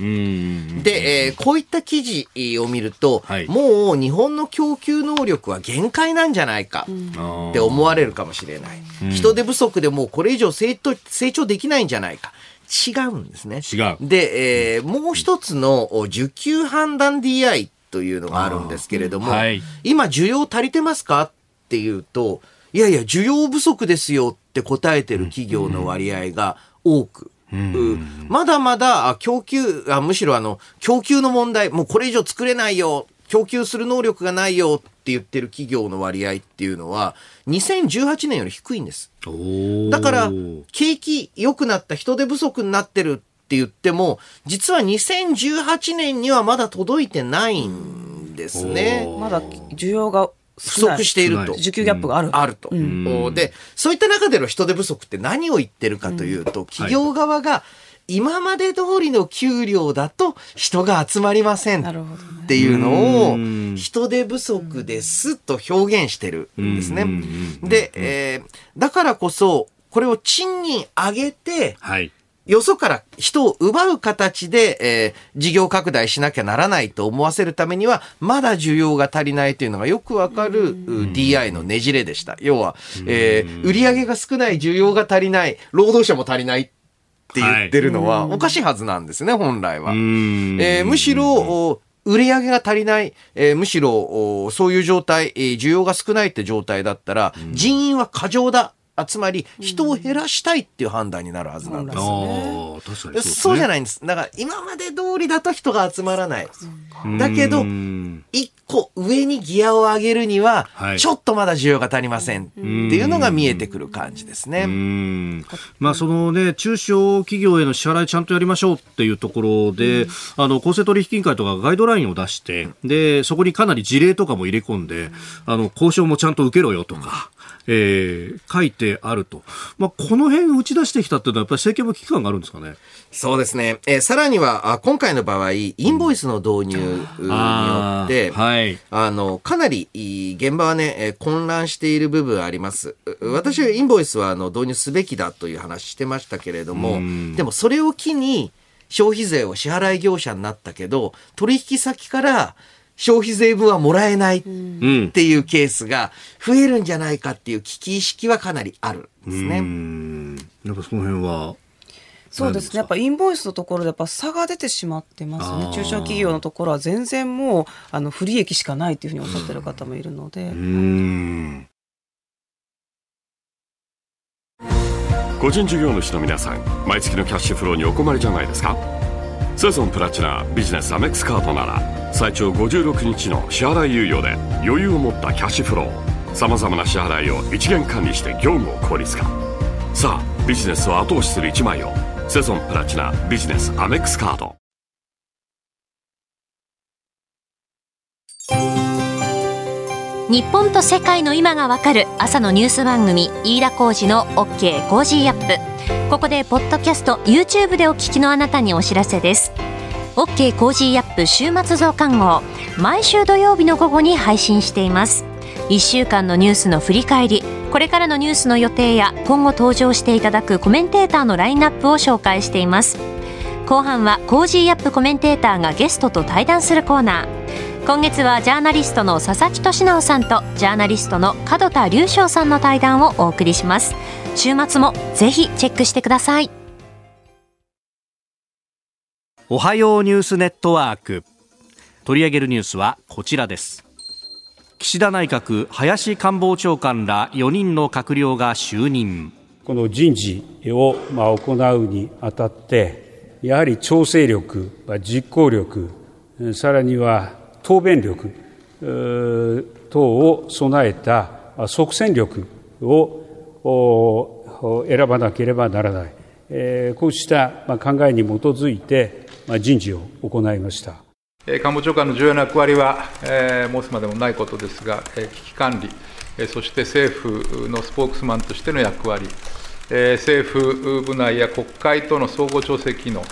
で、えー、こういった記事を見ると、はい、もう日本の供給能力は限界なんじゃないかって思われるかもしれない。人手不足でもうこれ以上成長成長できないんじゃないか。違うんですね。違う。で、えー、もう一つの受給判断 DI というのがあるんですけれども、はい、今需要足りてますかっていうと、いやいや、需要不足ですよって答えてる企業の割合が多く。うん、まだまだ供給あ、むしろあの、供給の問題、もうこれ以上作れないよ、供給する能力がないよって言ってる企業の割合っていうのは、2018年より低いんです。だから、景気良くなった人手不足になってるって言っても、実は2018年にはまだ届いてないんですね。まだ需要が不足していると。需給ギャップがある。あると、うん。で、そういった中での人手不足って何を言ってるかというと、企業側が、今まで通りの給料だと人が集まりませんっていうのを人手不足ですと表現してるんですね。で、えー、だからこそこれを賃金上げて、はい、よそから人を奪う形で、えー、事業拡大しなきゃならないと思わせるためには、まだ需要が足りないというのがよくわかる DI のねじれでした。要は、えー、売上が少ない、需要が足りない、労働者も足りないって言ってるのはおかしいはずなんですね、本来は。えー、むしろ、売り上げが足りない、えー、むしろそういう状態、えー、需要が少ないって状態だったら、人員は過剰だつまり人を減らしたいっていう判断になるはずなんですよね。そうねそうじゃないんです。だから今まで通りだと人が集まらない。だけど、一個上にギアを上げるには、ちょっとまだ需要が足りませんっていうのが見えてくる感じですね。まあそのね、中小企業への支払いちゃんとやりましょうっていうところで、あの、公正取引委員会とかガイドラインを出して、で、そこにかなり事例とかも入れ込んで、あの、交渉もちゃんと受けろよとか、えー、書いてあると、まあ、この辺打ち出してきたっていうのは、やっぱり政権も危機感があるんですかね？そうですね、えー、さらにはあ今回の場合、インボイスの導入によって、うん、はい、あのかなり現場はね、えー、混乱している部分あります。私はインボイスはあの導入すべきだという話してましたけれども、でもそれを機に消費税を支払い業者になったけど、取引先から消費税分はもらえないっていうケースが増えるんじゃないかっていう危機意識はかなりあるんですね。やっぱその辺はそうですね。やっぱインボイスのところでやっぱ差が出てしまってますね。中小企業のところは全然もうあの不利益しかないというふうにおっしゃってる方もいるので。個人事業主の皆さん、毎月のキャッシュフローにお困りじゃないですか？セゾンプラチナビジネスアメックスカードなら最長56日の支払い猶予で余裕を持ったキャッシュフローさまざまな支払いを一元管理して業務を効率化。さあビジネスを後押しする一枚をセゾンプラチナビジネスアメックスカード。日本と世界の今がわかる朝のニュース番組飯田浩二の OK コージーアップ。ここでポッドキャスト YouTube でお聞きのあなたにお知らせです。OK コージーアップ週末増刊号毎週土曜日の午後に配信しています。1週間のニュースの振り返りこれからのニュースの予定や今後登場していただくコメンテーターのラインナップを紹介しています。後半は Cozy up コメンテーターがゲストと対談するコーナー。今月はジャーナリストの佐々木俊尚さんとジャーナリストの門田隆将さんの対談をお送りします。週末もぜひチェックしてください。おはようニュースネットワーク。取り上げるニュースはこちらです。岸田内閣林官房長官ら4人の閣僚が就任。この人事を行うにあたってやはり調整力実行力さらには答弁力等を備えた即戦力を選ばなければならない、こうした考えに基づいて人事を行いました。官房長官の重要な役割は、申すまでもないことですが、危機管理、そして政府のスポークスマンとしての役割、政府部内や国会との総合調整機能、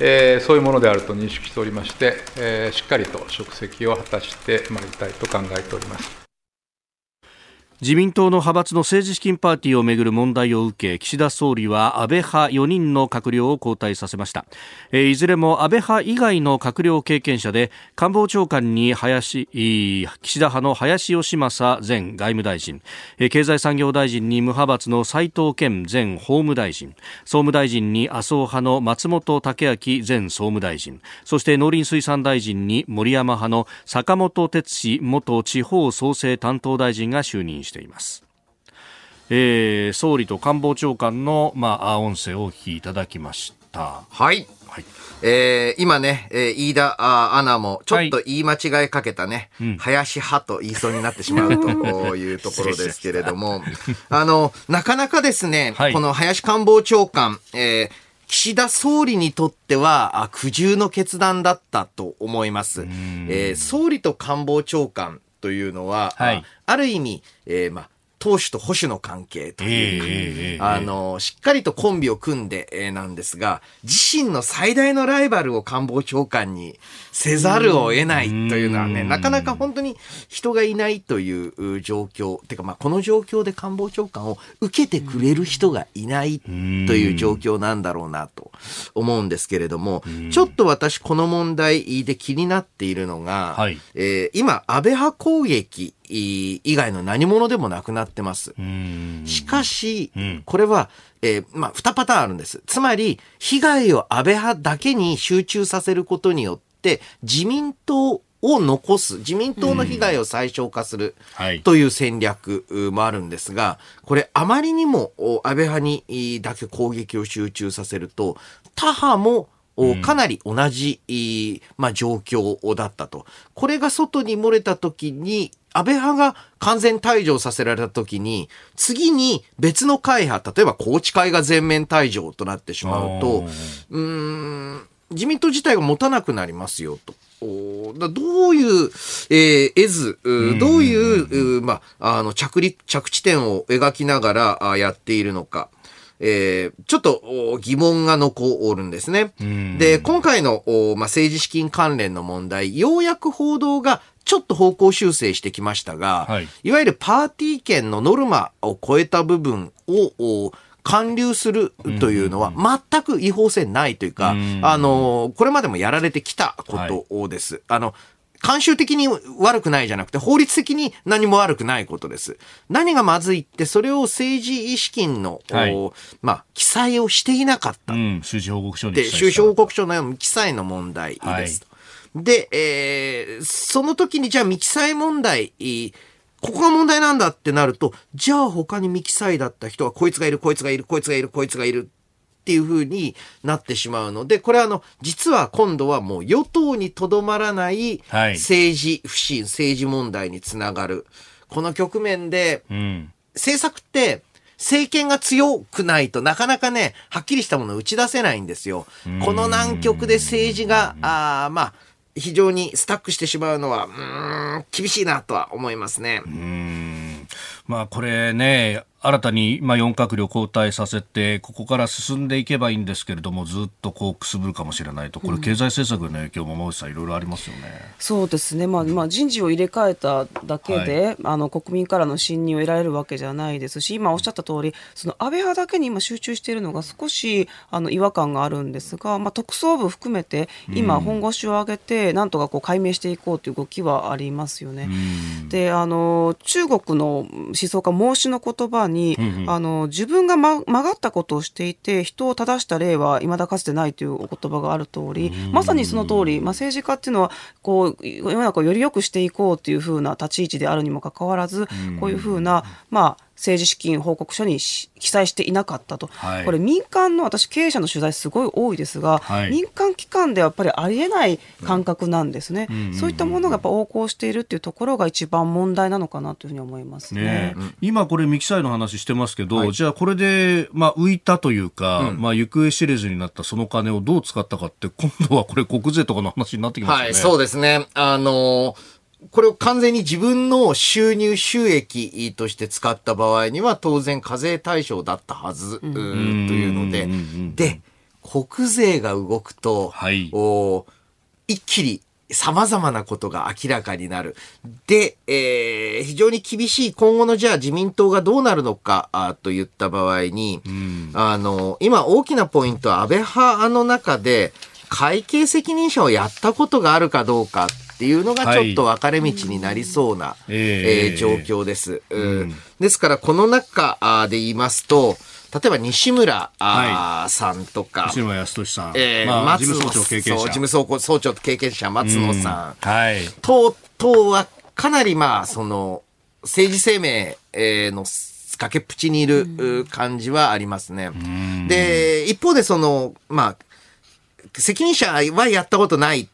えー、そういうものであると認識しておりまして、えー、しっかりと職責を果たしてまいりたいと考えております。自民党の派閥の政治資金パーティーをめぐる問題を受け岸田総理は安倍派4人の閣僚を交代させました、いずれも安倍派以外の閣僚経験者で官房長官に林岸田派の林芳正前外務大臣、経済産業大臣に無派閥の斉藤健前法務大臣。総務大臣に麻生派の松本剛明前総務大臣。そして農林水産大臣に森山派の坂本哲司元地方創生担当大臣が就任ししています。えー、総理と官房長官の、まあ、音声をお聞きいただきました。はい。はい、えー、今ね、えー、飯田アナもちょっと言い間違いかけたね、はい、林派と言いそうになってしまうと いうところですけれども、あの、なかなかですね、はい、この林官房長官、えー、岸田総理にとっては苦渋の決断だったと思います。えー、総理と官房長官というのは、はい、ある意味、えー、まあ、投手と保守の関係というか、あの、しっかりとコンビを組んで、えー、なんですが、自身の最大のライバルを官房長官にせざるを得ないというのはね、なかなか本当に人がいないという状況、てかまあこの状況で官房長官を受けてくれる人がいないという状況なんだろうなと思うんですけれども、ちょっと私この問題で気になっているのが、はい、えー、今、安倍派攻撃以外の何者でもなくなってます。しかし、これは、えー、まあ、二パターンあるんです。つまり、被害を安倍派だけに集中させることによって、自民党を残す、自民党の被害を最小化するという戦略もあるんですが、これあまりにも安倍派にだけ攻撃を集中させると、他派もかなり同じ、まあ、状況だったと。これが外に漏れた時に、安倍派が完全退場させられた時に、次に別の会派、例えば高知会が全面退場となってしまうと、うん、自民党自体が持たなくなりますよと。だどういう、えー、絵図、どういう、まあ、あの、着陸、着地点を描きながらやっているのか。えー、ちょっと疑問が残るんですね。で、今回の、まあ、政治資金関連の問題、ようやく報道がちょっと方向修正してきましたが、はい、いわゆるパーティー券のノルマを超えた部分を、還流するというのは全く違法性ないというか、あの、これまでもやられてきたことです。はい、あの、慣習的に悪くないじゃなくて、法律的に何も悪くないことです。何がまずいって、それを政治資金の、はい、まあ、記載をしていなかった。うん、収支報告書にで、収支報告書の記載の問題です。はい、で、えー、その時にじゃあ未記載問題、ここが問題なんだってなると、じゃあ他に未記載だった人はこいつがいる、こいつがいる、こいつがいる、こいつがいるっていうふうになってしまうので、これはあの、実は今度はもう与党にとどまらない政治不信、政治問題につながる。この局面で、政策って、政権が強くないとなかなかね、はっきりしたものを打ち出せないんですよ。この難局で政治が、あまあ、非常にスタックしてしまうのは、うん、厳しいなとは思いますね。うんまあ、これね、新たに、まあ、4閣僚交代させて、ここから進んでいけばいいんですけれども、ずっとこうくすぶるかもしれないと、これ、経済政策の影響も、馬内さん、いろいろありますよね。そうですね、まあまあ、人事を入れ替えただけで、はい、あの国民からの信任を得られるわけじゃないですし、今おっしゃった通り、その安倍派だけに今、集中しているのが少しあの違和感があるんですが、まあ、特捜部含めて、今、本腰を上げて、なんとかこう解明していこうという動きはありますよね。であの中国の思想家、孟子の言葉に、うんうん、あの自分が、ま、曲がったことをしていて人を正した例はいまだかつてないというお言葉がある通りまさにその通り、まあ、政治家っていうのはこう世の中をより良くしていこうというふうな立ち位置であるにもかかわらずこういうふうなまあ政治資金報告書に記載していなかったと、はい、これ民間の私経営者の取材すごい多いですが、はい、民間機関ではやっぱりありえない感覚なんですね、うん、そういったものがやっぱ横行しているっていうところが一番問題なのかなというふうに思いますね、ね、今これ未記載の話してますけど、はい、じゃあこれでまあ浮いたというか、うん、まあ行方知れずになったその金をどう使ったかって今度はこれ国税とかの話になってきますね。はい、そうですね。あのーこれを完全に自分の収入収益として使った場合には当然課税対象だったはず、というので、で、国税が動くと、はい、お一気に様々なことが明らかになる。で、えー、非常に厳しい今後のじゃあ自民党がどうなるのかあと言った場合に、あの、今大きなポイントは安倍派の中で会計責任者をやったことがあるかどうかっていうのがちょっと分かれ道になりそうな、はい、えー、状況です、うん。ですからこの中で言いますと、例えば西村、はい、さんとか、西村康稔さん、えーまあ、松野事務総長経験者、事務総総長経験者松野さん、うん、はい、等々はかなりまあその政治生命の崖っぷちにいる感じはありますね。で一方でそのまあ責任者はやったことない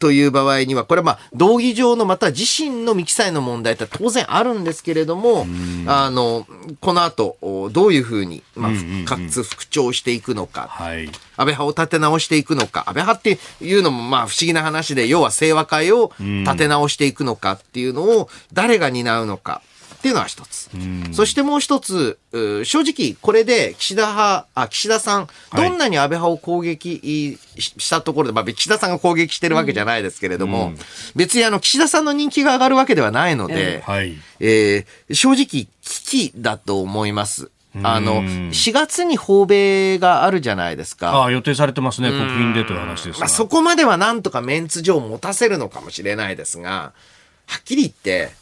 という場合には、これはまあ、道義上のまた自身の未記載の問題って当然あるんですけれども、あの、この後、どういうふうに、まあ、復活、復調していくのか、はい、安倍派を立て直していくのか、安倍派っていうのもまあ不思議な話で、要は清和会を立て直していくのかっていうのを誰が担うのか。っていうのは一つ。そしてもう一つ、正直これで岸田派、あ、岸田さん、どんなに安倍派を攻撃したところで、まあ岸田さんが攻撃してるわけじゃないですけれども、うん、別にあの岸田さんの人気が上がるわけではないので、はい、えー、正直危機だと思います。あの、4月に訪米があるじゃないですか。ああ、予定されてますね。国賓でという話ですまあ、そこまではなんとかメンツ上持たせるのかもしれないですが、はっきり言って、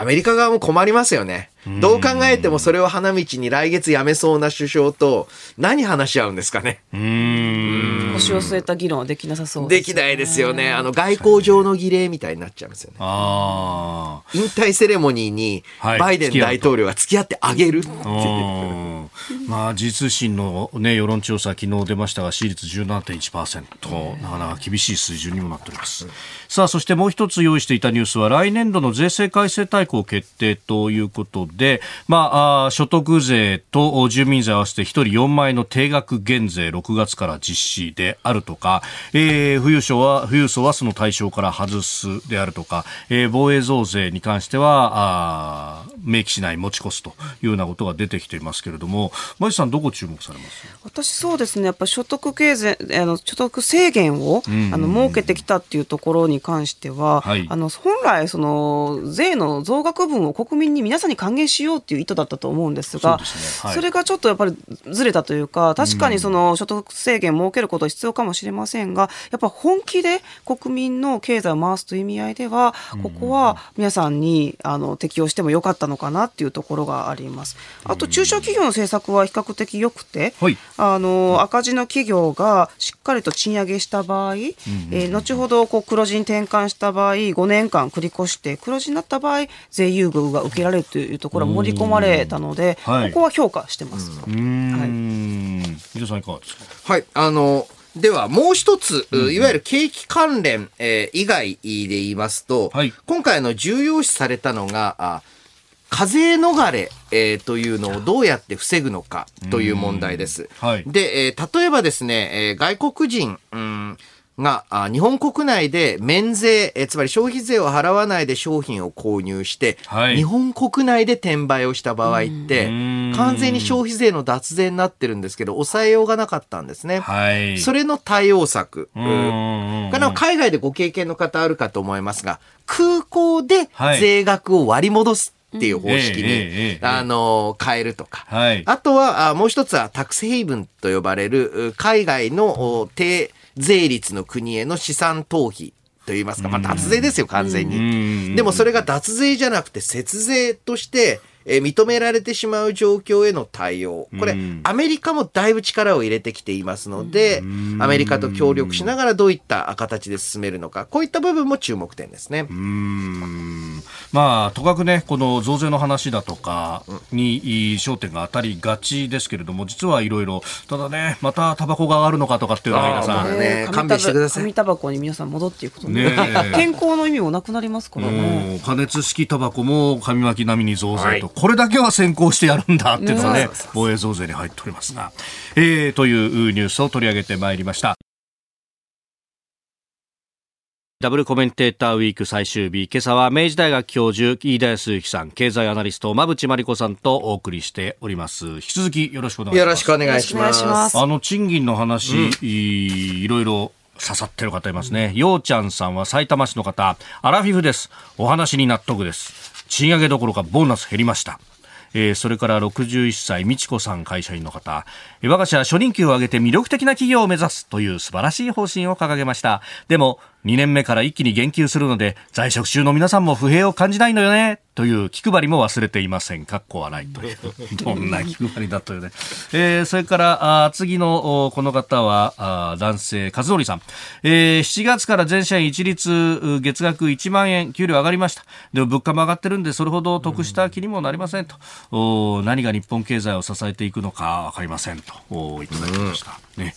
アメリカ側も困りますよね。どう考えてもそれを花道に来月辞めそうな首相と何話し合うんですかね。腰を据えた議論はできなさそうで、ね、できないですよね。あの外交上の儀礼みたいになっちゃいますよね。引退セレモニーにバイデン大統領が付き合ってあげるっていう。まあ、自通信の、ね、世論調査、昨日出ましたが、支持率17.1%、なかなか厳しい水準にもなっております。さあ、そしてもう一つ用意していたニュースは、来年度の税制改正大綱決定ということで、まあ、所得税と住民税合わせて1人4万円の定額減税6月から実施であるとか、えー、富裕層は、富裕層はその対象から外すであるとか、えー、防衛増税に関しては、あ明記しない持ち越すというようなことが出てきていますけれども、マジさんどこ注目されます？私そうですね、やっぱ所得経税、あの所得制限を、あの設けてきたっていうところに関しては、はい、あの本来その税の増額分を国民に皆さんに還元しようっていう意図だったと思うんですが、そ、ね。はい、それがちょっとやっぱりずれたというか、確かにその所得制限設けることは必要かもしれませんが、やっぱ本気で国民の経済を回すという意味合いでは、ここは皆さんにあの適用してもよかったのかなっていうところがあります。あと中小企業の政策は比較的良くて、はい、あの赤字の企業がしっかりと賃上げした場合、えー、後ほどこう黒字に転換した場合、5年間繰り越して黒字になった場合、税優遇が受けられるというところは盛り込まれたので、はい、ここは評価してます。うん、はい。さんいかがですか？はい、あの。では、もう一つ、いわゆる景気関連、えー、以外で言いますと、はい、今回の重要視されたのが、あ課税逃れ、えー、というのをどうやって防ぐのかという問題です。はい、で、えー、例えばですね、えー、外国人、うんが、日本国内で免税、えつまり消費税を払わないで商品を購入して、はい、日本国内で転売をした場合って、完全に消費税の脱税になってるんですけど、抑えようがなかったんですね。はい、それの対応策。海外でご経験の方あるかと思いますが、空港で税額を割り戻す。っていう方式に、あの、変えるとか。はい、あとは、もう一つはタックスヘイブンと呼ばれる、海外の低税率の国への資産逃避といいますか、まあ、脱税ですよ、完全に。でもそれが脱税じゃなくて節税として、え認められてしまう状況への対応。これ、アメリカもだいぶ力を入れてきていますので、アメリカと協力しながらどういった形で進めるのか、こういった部分も注目点ですね。まあ、とかくね、この増税の話だとかに焦点が当たりがちですけれども、実はいろいろ、ただね、またタバコが上がるのかとかっていうのは皆さん、ね、勘弁してください。紙タバコに皆さん戻っていくとね、健康の意味もなくなりますからね。加熱式タバコも紙巻き並みに増税と、はいこれだけは先行してやるんだっていうのがね、防衛増税に入っておりますが、えー、というニュースを取り上げてまいりました。ダブルコメンテーターウィーク最終日、今朝は明治大学教授、飯田康之さん、経済アナリスト、馬淵真理子さんとお送りしております。引き続きよろしくお願いします。よろしくお願いします。あの、賃金の話、うん、いろいろ刺さってる方いますね。ようちゃんさんは埼玉市の方、アラフィフです。お話に納得です。賃上げどころかボーナス減りました。えー、それから61歳、美智子さん会社員の方、我が社は初任給を上げて魅力的な企業を目指すという素晴らしい方針を掲げました。でも、2年目から一気に言及するので、在職中の皆さんも不平を感じないのよね、という気配りも忘れていません。かっこ笑いという。どんな気配りだったよね。えー、それから、あ次の、この方は、あ男性、和則さん。えー、7月から全社員一律月額1万円、給料上がりました。でも物価も上がってるんで、それほど得した気にもなりませんと。お何が日本経済を支えていくのかわかりませんと、おいただきました。ね。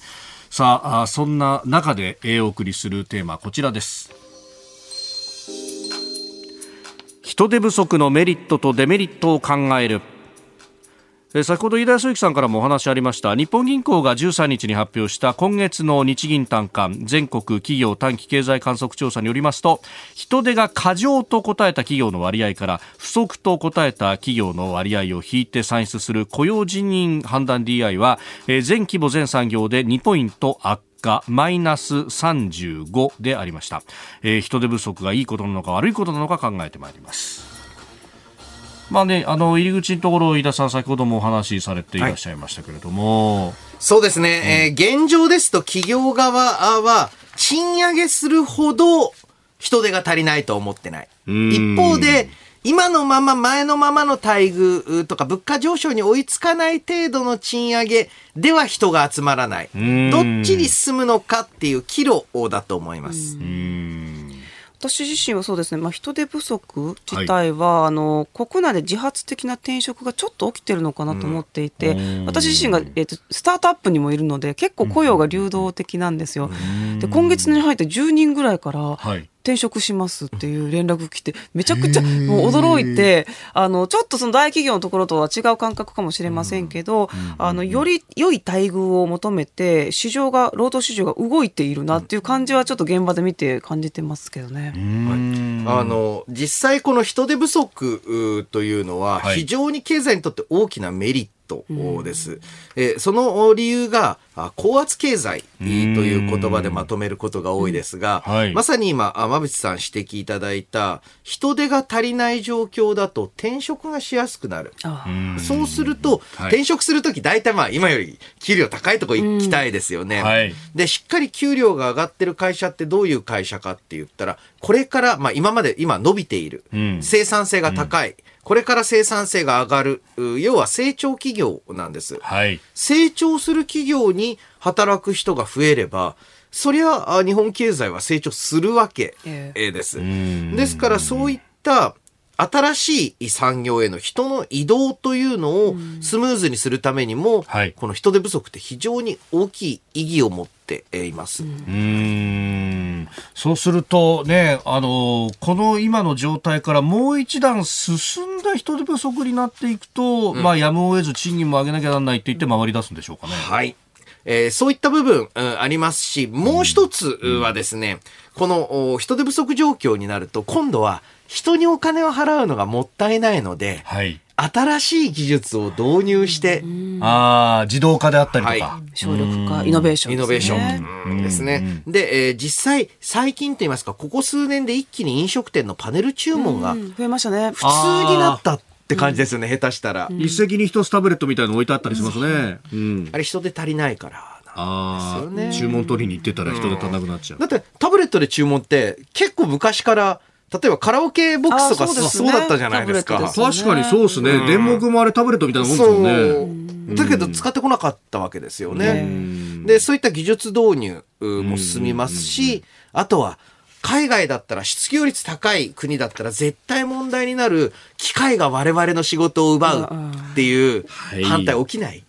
さあそんな中でお送りするテーマこちらです。人手不足のメリットとデメリットを考える先ほど飯田康之さんからもお話ありました。日本銀行が13日に発表した今月の日銀短観全国企業短期経済観測調査によりますと人手が過剰と答えた企業の割合から不足と答えた企業の割合を引いて算出する雇用人員判断 DI は全規模全産業で2ポイント悪化マイナス35でありました、えー、人手不足がいいことなのか悪いことなのか考えてまいります。まあね、あの入り口のところ、飯田さん、先ほどもお話しされていらっしゃいましたけれども、はい、そうですね、うん、えー、現状ですと、企業側は、賃上げするほど人手が足りないと思ってない。一方で、今のまま、前のままの待遇とか物価上昇に追いつかない程度の賃上げでは人が集まらない。どっちに進むのかっていう岐路だと思います。私自身はそうですね、まあ、人手不足自体は、はい、あの国内で自発的な転職がちょっと起きてるのかなと思っていて、うん、私自身が、えーと、スタートアップにもいるので結構雇用が流動的なんですよ。で今月に入って10人ぐらいから、はい、転職しますっていう連絡来て、めちゃくちゃもう驚いて、あの、ちょっとその大企業のところとは違う感覚かもしれませんけど、あの、より良い待遇を求めて、市場が、労働市場が動いているなっていう感じはちょっと現場で見て感じてますけどね。はい、あの、実際この人手不足というのは、非常に経済にとって大きなメリットトです。えその理由が高圧経済という言葉でまとめることが多いですが、はい、まさに今、馬渕さん指摘いただいた人手が足りない状況だと転職がしやすくなる。そうすると、はい、転職するとき大体まあ今より給料高いとこ行きたいですよね。はい、で、しっかり給料が上がってる会社ってどういう会社かって言ったら、これから、まあ今まで今伸びている、生産性が高い、これから生産性が上がる、要は成長企業なんです。はい、成長する企業に働く人が増えれば、そりゃ日本経済は成長するわけです。ですからそういった新しい産業への人の移動というのをスムーズにするためにも、はい、この人手不足って非常に大きい意義を持っています。うんそうするとね、あの、この今の状態からもう一段進んだ人手不足になっていくと、うん、まあやむを得ず賃金も上げなきゃならないって言って回り出すんでしょうかね。はい。えー、そういった部分、うん、ありますし、もう一つはですね、うん、この人手不足状況になると、今度は人にお金を払うのがもったいないので、はい、新しい技術を導入して、ああ、自動化であったりとか。はい、省力化、イノベーション、ね、イノベーションですね。で、えー、実際、最近と言いますか、ここ数年で一気に飲食店のパネル注文が増えましたね。普通になったって感じですよね、下手したら。一石に一つタブレットみたいなの置いてあったりしますね。うん、あれ人手足りないから。ああ、注文取りに行ってたら人手足らなくなっちゃう。だってタブレットで注文って結構昔から例えばカラオケボックスとかそう,、だったじゃないですか。確かにそうですね。電目もあれタブレットみたいなもんですよね。だけど使ってこなかったわけですよね。で、そういった技術導入も進みますし、あとは、海外だったら失業率高い国だったら絶対問題になる機械が我々の仕事を奪うっていう反対起きない。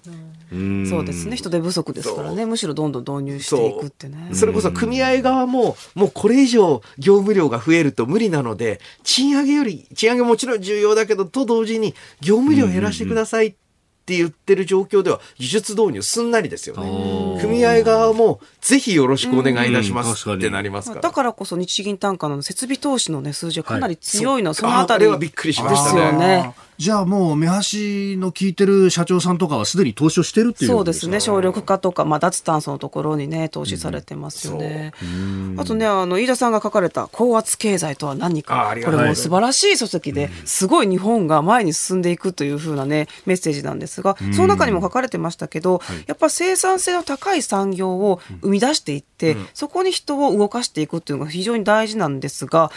そうですね。人手不足ですからね。むしろどんどん導入していくってね。それこそ組合側ももうこれ以上業務量が増えると無理なので賃上げより賃上げもちろん重要だけどと同時に業務量減らしてくださいって言ってる状況では技術導入すんなりですよね。組合側もぜひよろしくお願いいたしますってなりますから。だからこそ日銀単価の設備投資のね数字はかなり強いの、はい、そのあたりはびっくりしましたね。じゃあもう目端の聞いてる社長さんとかはすでに投資をしてるっていうそうですね。省力化とか、まあ、脱炭素のところにね投資されてますよね、うん、あとねあの飯田さんが書かれた高圧経済とは何か。これも素晴らしい書籍で、すごい日本が前に進んでいくというふうなねメッセージなんですが、その中にも書かれてましたけど、やっぱ生産性の高い産業を生み出していって、そこに人を動かしていくっていうのが非常に大事なんですが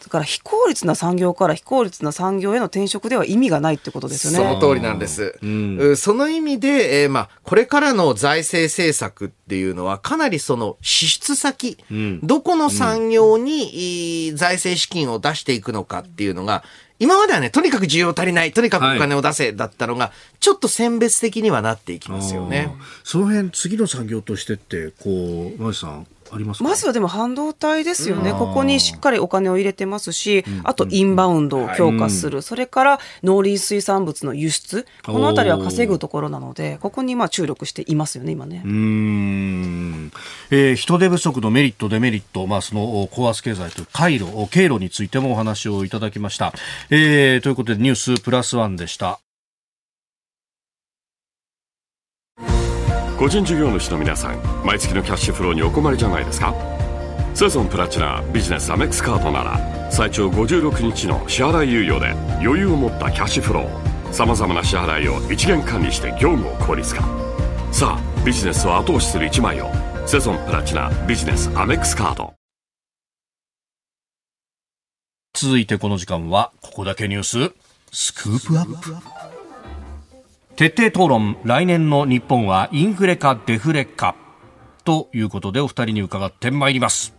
だから非効率な産業から非効率な産業への転職では意味がないってことですよね。その通りなんです。うん、その意味で、えー、まあ、これからの財政政策っていうのはかなりその支出先、うん、どこの産業に、財政資金を出していくのかっていうのが、今まではね、とにかく需要足りない、とにかくお金を出せ、だったのが、はい、ちょっと選別的にはなっていきますよね。その辺、次の産業としてって、こう、マジさん、ますまずはでも半導体ですよね、ここにしっかりお金を入れてますし、あとインバウンドを強化する、それから農林水産物の輸出、このあたりは稼ぐところなので、ここにまあ注力していますよね、今ね。うん。えー、人手不足のメリット、デメリット、まあ、その高圧経済という回路、経路についてもお話をいただきました。えー、ということで、ニュースプラスワンでした。個人事業主の皆さん毎月のキャッシュフローにお困りじゃないですか？セゾンプラチナビジネスアメックスカードなら最長56日の支払い猶予で余裕を持ったキャッシュフローさまざまな支払いを一元管理して業務を効率化。さあビジネスを後押しする一枚をセゾンプラチナビジネスアメックスカード続いてこの時間はここだけニュース。スクープアップ。徹底討論。来年の日本はインフレかデフレか。ということでお二人に伺ってまいります。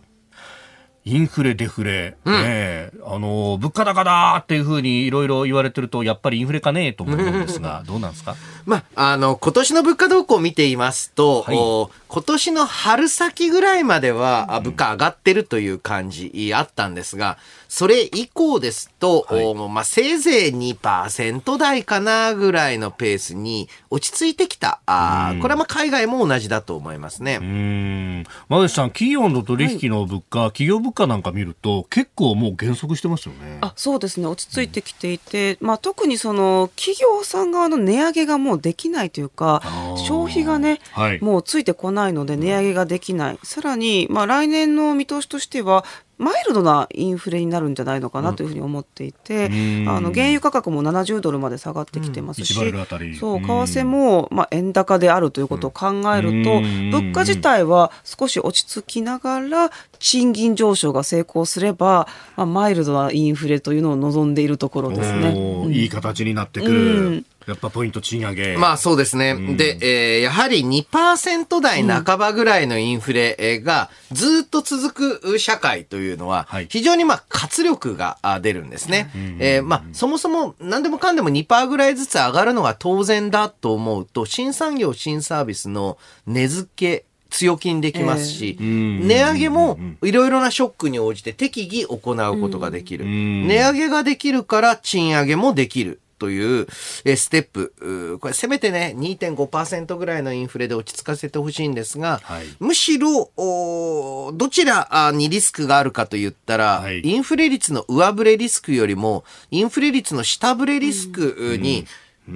インフレ、デフレ、うん、ねあの、物価高だっていうふうにいろいろ言われてると、やっぱりインフレかねと思うんですが、どうなんですか？まあ、あの、今年の物価動向を見ていますと、はい、今年の春先ぐらいまでは、物価上がってるという感じあったんですが、それ以降ですと、はい、まあ、せいぜい2%台かなぐらいのペースに落ち着いてきた。あこれはまあ海外も同じだと思いますね。うん。馬さん、企業の取引の物価、はい、企業物価なんか見ると、結構もう減速してますよね。あそうですね。落ち着いてきていて、うん、まあ特にその企業さん側の値上げがもうできないというか、消費がね、はい、もうついてこないので値上げができない。さらに、まあ来年の見通しとしては、マイルドなインフレになるんじゃないのかなというふうに思っていて、うん、あの原油価格も70ドルまで下がってきてますし、うん、そう為替もまあ円高であるということを考えると、うん、物価自体は少し落ち着きながら賃金上昇が成功すれば、まあ、マイルドなインフレというのを望んでいるところですね。いい形になってくる。やっぱポイント賃上げ。まあそうですね。うん、で、えー、やはり2%台半ばぐらいのインフレがずっと続く社会というのは、非常にまあ活力が出るんですね。えー、まあそもそも何でもかんでも2%ぐらいずつ上がるのが当然だと思うと、新産業、新サービスの値付け、強気にできますし、えー、値上げもいろいろなショックに応じて適宜行うことができる。値上げができるから賃上げもできる。というステップ、これせめてね、2.5%ぐらいのインフレで落ち着かせてほしいんですが、はい、むしろ、どちらにリスクがあるかと言ったら、はい、インフレ率の上振れリスクよりも、インフレ率の下振れリスクに、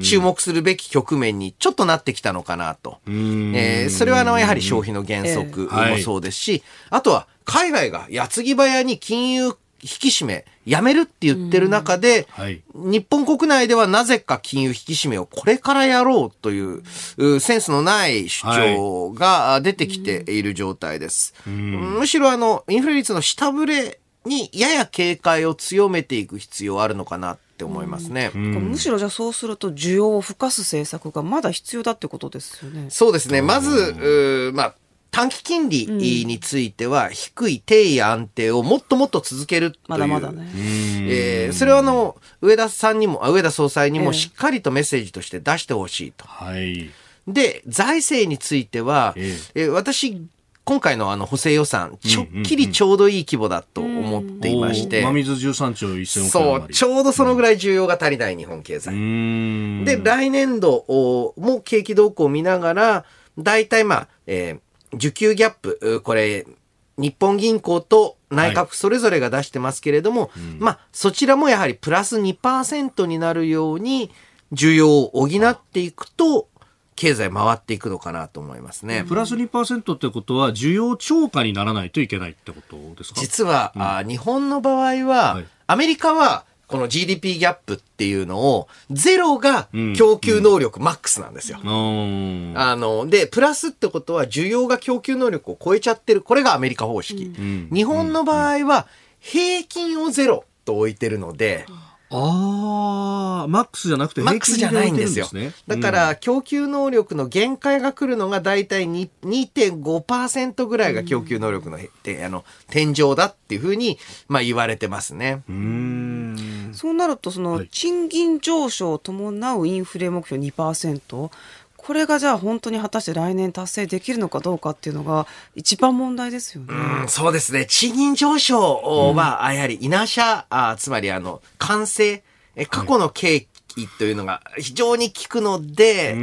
注目するべき局面にちょっとなってきたのかなと。えー、それはあの、やはり消費の減速もそうですし、あとは海外が矢継ぎ早に金融引き締め、やめるって言ってる中で、はい、日本国内ではなぜか金融引き締めをこれからやろうという、センスのない主張が出てきている状態です。はい、むしろあの、インフレ率の下振れにやや警戒を強めていく必要あるのかなって思いますね。むしろじゃあそうすると需要を吹かす政策がまだ必要だってことですよね。そうですね。まず、まあ、短期金利については、低い低位安定をもっともっと続けるという。まだまだね。えー、それはあの、上田さんにも、上田総裁にもしっかりとメッセージとして出してほしいと。はい。で、財政については、えー、えー、私、今回のあの補正予算、ちょっきりちょうどいい規模だと思っていまして。真水13兆1000億円そう、ちょうどそのぐらい需要が足りない日本経済。で、来年度も景気動向を見ながら、大体まあ、えー、需給ギャップ、これ、日本銀行と内閣それぞれが出してますけれども、はい。まあ、そちらもやはりプラス2%になるように、需要を補っていくと、経済回っていくのかなと思いますね。プラス2%ってことは、需要超過にならないといけないってことですか？実は、うん、あ日本の場合は、はい、アメリカはこの GDP ギャップっていうのを、ゼロが供給能力マックスなんですよ。うん、あの、で、プラスってことは需要が供給能力を超えちゃってる。これがアメリカ方式。うん、日本の場合は、平均をゼロと置いてるので、ああ、マックスじゃなくてマックスじゃないんですよ。だから、供給能力の限界が来るのが大体2.5%ぐらいが供給能力のあの天井だっていうふうに、まあ、言われてますね。うん。そうなると、その、賃金上昇を伴うインフレ目標2%、これがじゃあ本当に果たして来年達成できるのかどうかっていうのが一番問題ですよね。うん、そうですね。賃金上昇は、やはりイナシャ、あつまりあの、完成、過去の景気というのが非常に効くので、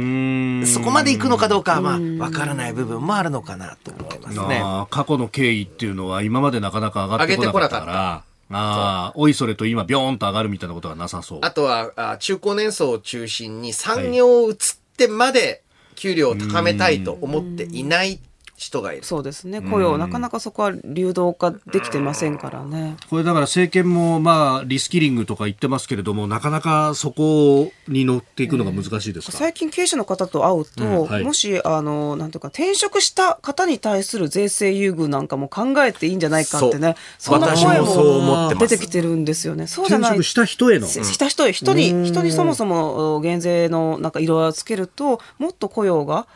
そこまで行くのかどうかは、まあ、わからない部分もあるのかなと思いますね。過去の経緯っていうのは今までなかなか上がってこなかったから。ああ、おいそれと今、ビョーンと上がるみたいなことはなさそう。あとは、あ中高年層を中心に産業を移っってまで給料を高めたいと思っていない人がいる。そうですね。雇用、なかなかそこは流動化できてませんからね。これだから政権もまあリスキリングとか言ってますけれども、なかなかそこに乗っていくのが難しいですか、最近経営者の方と会うと、うんはい、もしあのなんていうか転職した方に対する税制優遇なんかも考えていいんじゃないかってね、そんな声も出てきてるんですよね。そうじゃない。転職した人への。した人へ人に人にそもそも減税のなんか色をつけるともっと雇用が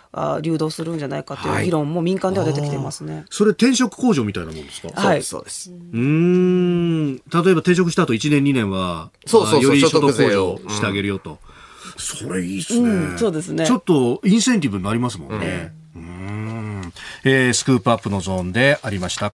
流動するんじゃないかという議論も民間では出てきてますね。それ転職控除みたいなもんですか？はい、そうです。うん。例えば転職した後1年2年は、そうそうより所得控除してあげるよと。それいいっすね、うん、そうですね。ちょっとインセンティブになりますもんね。うん。えー、スクープアップのゾーンでありました。